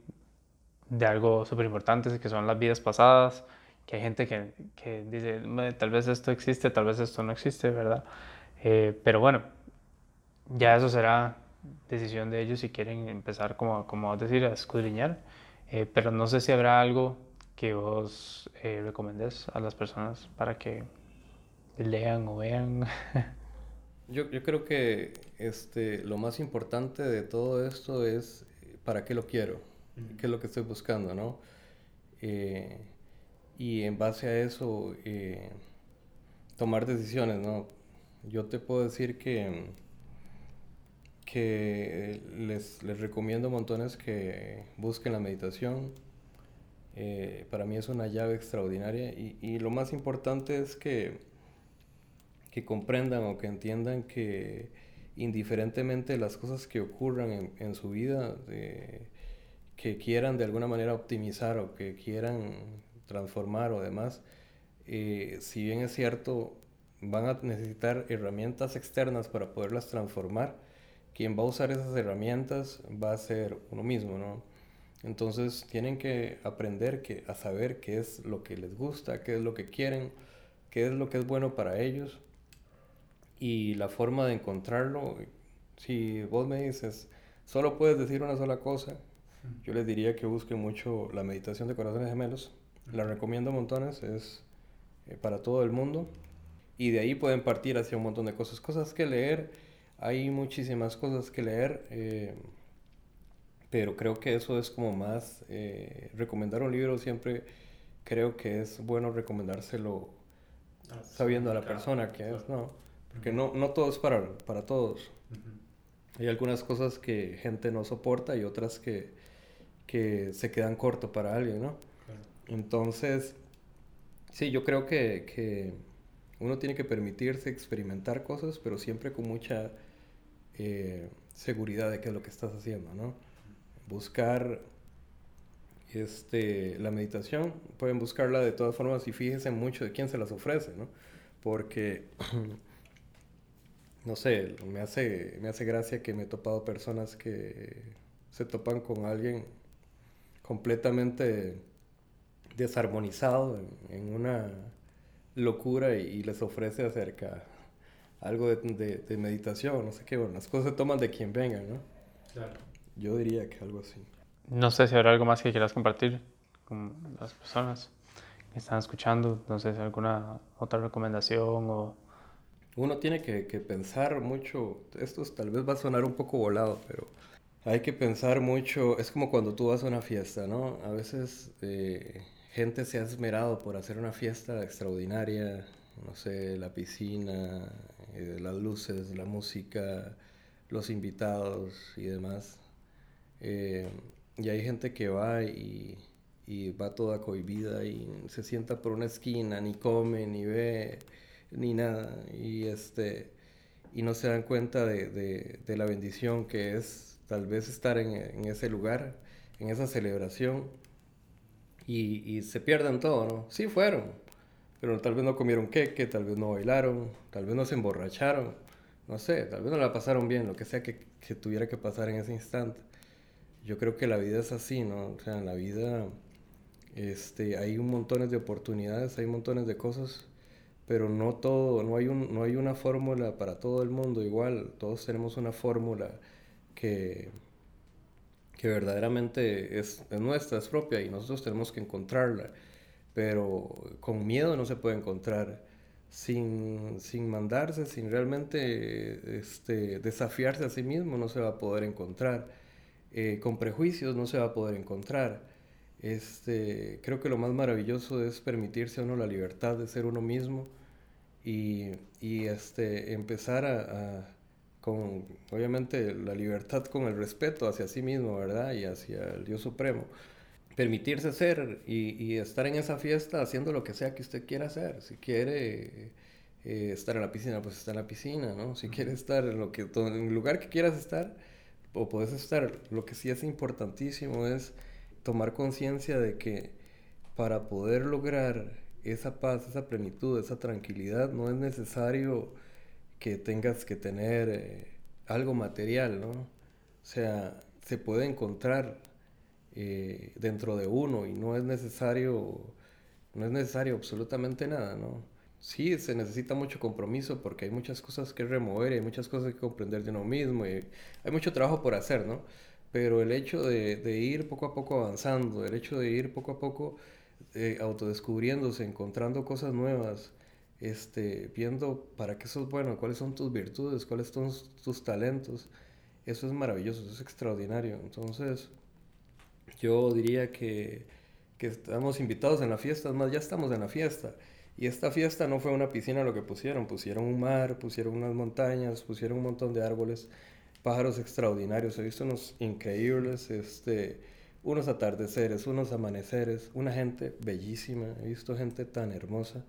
de algo súper importante, que son las vidas pasadas, que hay gente que, que, dice, tal vez esto existe, tal vez esto no existe, ¿verdad? Eh, pero bueno, ya eso será decisión de ellos si quieren empezar, como, como decir, a escudriñar. Eh, pero no sé si habrá algo que vos eh, recomendés a las personas para que lean o vean. yo, yo creo que este, lo más importante de todo esto es para qué lo quiero qué es lo que estoy buscando, ¿no? Eh, y en base a eso, eh, tomar decisiones, ¿no? Yo te puedo decir que, que les, les recomiendo montones que busquen la meditación. Eh, para mí es una llave extraordinaria y, y, lo más importante es que, que comprendan o que entiendan que indiferentemente las cosas que ocurran en, en su vida, que quieran de alguna manera optimizar o que quieran transformar o demás, eh, si bien es cierto, van a necesitar herramientas externas para poderlas transformar, quien va a usar esas herramientas va a ser uno mismo, ¿no? Entonces tienen que aprender que, a saber qué es lo que les gusta, qué es lo que quieren, qué es lo que es bueno para ellos y la forma de encontrarlo. Si vos me dices, solo puedes decir una sola cosa, yo les diría que busquen mucho la meditación de corazones gemelos. La recomiendo montones, es eh, para todo el mundo. Y de ahí pueden partir hacia un montón de cosas. Cosas que leer, hay muchísimas cosas que leer. Eh, pero creo que eso es como más... Eh, recomendar un libro siempre creo que es bueno recomendárselo ah, sabiendo a la persona que es, ¿no? Porque no, no todo es para, para todos. Hay algunas cosas que gente no soporta y otras que que se quedan cortos para alguien, ¿no? Entonces, sí, yo creo que, que, uno tiene que permitirse experimentar cosas, pero siempre con mucha eh, seguridad de qué es lo que estás haciendo, ¿no? Buscar este, la meditación, pueden buscarla de todas formas y fíjense mucho de quién se las ofrece, ¿no? Porque, no sé, me hace, me hace gracia que me he topado personas que se topan con alguien completamente desarmonizado en, una locura y, les ofrece acerca algo de, de, meditación, no sé qué, bueno, las cosas se toman de quien venga, ¿no? Claro. Yo diría que algo así. No sé si habrá algo más que quieras compartir con las personas que están escuchando, no sé si alguna otra recomendación o... Uno tiene que, pensar mucho, esto tal vez va a sonar un poco volado, pero hay que pensar mucho, es como cuando tú vas a una fiesta, ¿no? A veces eh, gente se ha esmerado por hacer una fiesta extraordinaria, no sé, la piscina, eh, las luces, la música, los invitados y demás. Eh, y hay gente que va y, y, va toda cohibida y se sienta por una esquina, ni come, ni ve, ni nada. Y, este, y no se dan cuenta de, de, la bendición que es tal vez estar en, ese lugar, en esa celebración, y, se pierden todo, ¿no? Sí fueron, pero tal vez no comieron queque, tal vez no bailaron, tal vez no se emborracharon, no sé, tal vez no la pasaron bien, lo que sea que, tuviera que pasar en ese instante. Yo creo que la vida es así, ¿no? O sea, en la vida este, hay un montones de oportunidades, hay montones de cosas, pero no todo, no hay, un, no hay una fórmula para todo el mundo igual, todos tenemos una fórmula que, que verdaderamente es, nuestra, es propia y nosotros tenemos que encontrarla. Pero con miedo no se puede encontrar. Sin, sin mandarse, sin realmente este, desafiarse a sí mismo, no se va a poder encontrar. Eh, con prejuicios no se va a poder encontrar. Este, creo que lo más maravilloso es permitirse a uno la libertad de ser uno mismo y, y este, empezar a con obviamente la libertad con el respeto hacia sí mismo, ¿verdad? Y hacia el Dios Supremo. Permitirse ser y, estar en esa fiesta haciendo lo que sea que usted quiera hacer. Si quiere eh, estar en la piscina, pues está en la piscina, ¿no? Si quiere estar en, lo que, en el lugar que quieras estar, o puedes estar. Lo que sí es importantísimo es tomar conciencia de que para poder lograr esa paz, esa plenitud, esa tranquilidad, no es necesario que tengas que tener eh, algo material, ¿no? O sea, se puede encontrar eh, dentro de uno y no es necesario, no es necesario absolutamente nada, ¿no? Sí, se necesita mucho compromiso porque hay muchas cosas que remover hay muchas cosas que comprender de uno mismo y hay mucho trabajo por hacer, ¿no? Pero el hecho de, ir poco a poco avanzando, el hecho de ir poco a poco eh, autodescubriéndose, encontrando cosas nuevas, este, viendo para qué sos bueno, cuáles son tus virtudes, cuáles son tus talentos. Eso es maravilloso, eso es extraordinario. Entonces, yo diría que, que estamos invitados en la fiesta, es más, ya estamos en la fiesta. Y esta fiesta no fue una piscina lo que pusieron, pusieron un mar, pusieron unas montañas, pusieron un montón de árboles, pájaros extraordinarios. He visto unos increíbles, este, unos atardeceres, unos amaneceres, una gente bellísima. He visto gente tan hermosa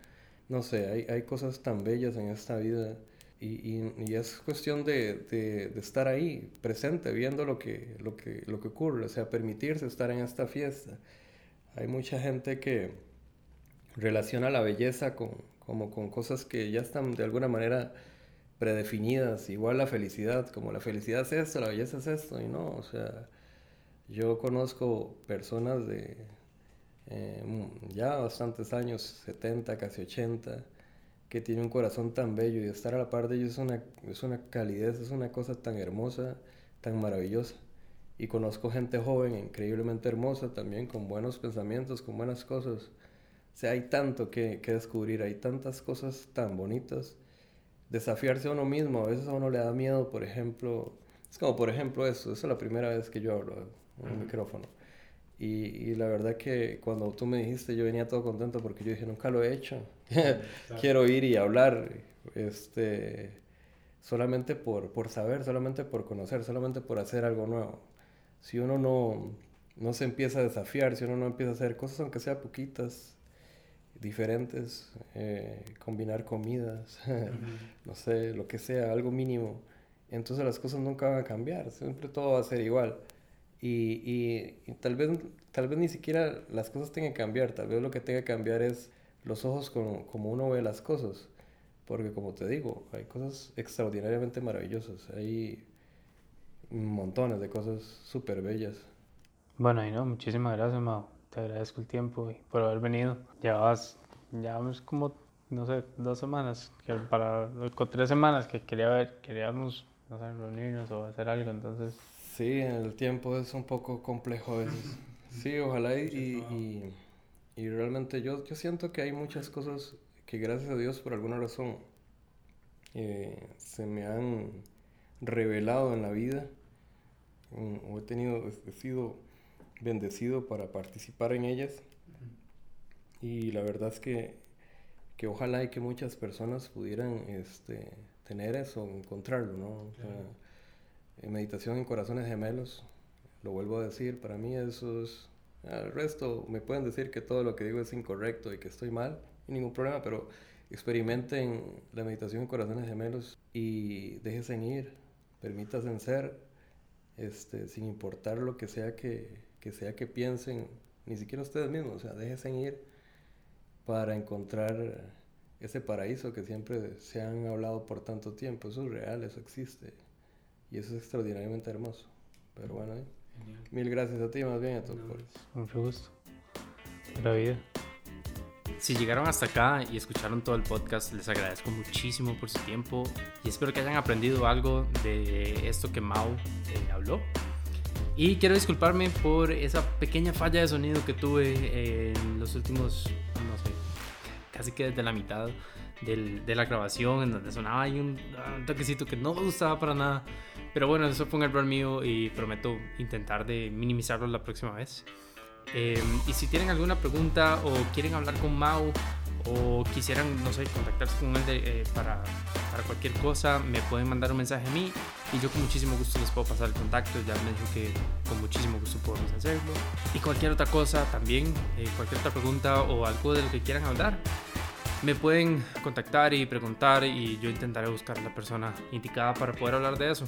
no sé, hay, hay cosas tan bellas en esta vida y, y, es cuestión de, de, estar ahí, presente, viendo lo que, lo, que, lo que ocurre, o sea, permitirse estar en esta fiesta. Hay mucha gente que relaciona la belleza con, como con cosas que ya están de alguna manera predefinidas, igual la felicidad, como la felicidad es esto, la belleza es esto, y no, o sea, yo conozco personas de, eh, ya bastantes años, 70, casi 80, que tiene un corazón tan bello y estar a la par de ellos es una, es una calidez, es una cosa tan hermosa, tan maravillosa. Y conozco gente joven, increíblemente hermosa también, con buenos pensamientos, con buenas cosas. O sea, hay tanto que, que descubrir, hay tantas cosas tan bonitas. Desafiarse a uno mismo, a veces a uno le da miedo, por ejemplo, es como por ejemplo eso, eso es la primera vez que yo hablo en un micrófono. Y, la verdad que cuando tú me dijiste yo venía todo contento porque yo dije nunca lo he hecho. Quiero ir y hablar este, solamente por, por saber, solamente por conocer, solamente por hacer algo nuevo. Si uno no, no se empieza a desafiar, si uno no empieza a hacer cosas aunque sea poquitas, diferentes, eh, combinar comidas, no sé, lo que sea, algo mínimo, entonces las cosas nunca van a cambiar, siempre todo va a ser igual. Y, y, tal, vez, tal vez ni siquiera las cosas tengan que cambiar, tal vez lo que tenga que cambiar es los ojos como, como uno ve las cosas. Porque como te digo, hay cosas extraordinariamente maravillosas, hay montones de cosas súper bellas. Bueno, y no, muchísimas gracias, Mao. Te agradezco el tiempo y por haber venido. Ya vas, ya vamos como, no sé, dos semanas, que para, con tres semanas que quería ver, queríamos, no sé, reunirnos o hacer algo, entonces Sí, el tiempo es un poco complejo a veces. Sí, ojalá y, y, realmente yo, yo siento que hay muchas cosas que gracias a Dios por alguna razón eh, se me han revelado en la vida o he tenido, he sido bendecido para participar en ellas. Y la verdad es que, que ojalá y que muchas personas pudieran este, tener eso, encontrarlo, ¿no? en meditación en corazones gemelos, lo vuelvo a decir, para mí eso es... Al resto me pueden decir que todo lo que digo es incorrecto y que estoy mal, y ningún problema, pero experimenten la meditación en corazones gemelos y déjense ir, permítanse ser, este, sin importar lo que sea que, que sea que piensen, ni siquiera ustedes mismos, o sea, déjense ir para encontrar ese paraíso que siempre se han hablado por tanto tiempo. Eso es real, eso existe. Y eso es extraordinariamente hermoso. Pero bueno, ¿eh? mil gracias a ti, más bien a todos. Mucho gusto. La vida. Si llegaron hasta acá y escucharon todo el podcast, les agradezco muchísimo por su tiempo y espero que hayan aprendido algo de esto que Mau eh, habló. Y quiero disculparme por esa pequeña falla de sonido que tuve en los últimos, no sé, casi que desde la mitad del, de la grabación, en donde sonaba ahí un, un, toquecito que no me gustaba para nada. Pero bueno, eso fue un error mío y prometo intentar de minimizarlo la próxima vez. Eh, y si tienen alguna pregunta o quieren hablar con Mau o quisieran, no sé, contactarse con él eh, para, para, cualquier cosa, me pueden mandar un mensaje a mí y yo con muchísimo gusto les puedo pasar el contacto. Ya me dijo que con muchísimo gusto podemos hacerlo. Y cualquier otra cosa también, eh, cualquier otra pregunta o algo de lo que quieran hablar, me pueden contactar y preguntar y yo intentaré buscar la persona indicada para poder hablar de eso.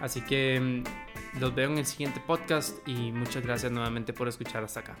Así que mm, los veo en el siguiente podcast y muchas gracias nuevamente por escuchar hasta acá.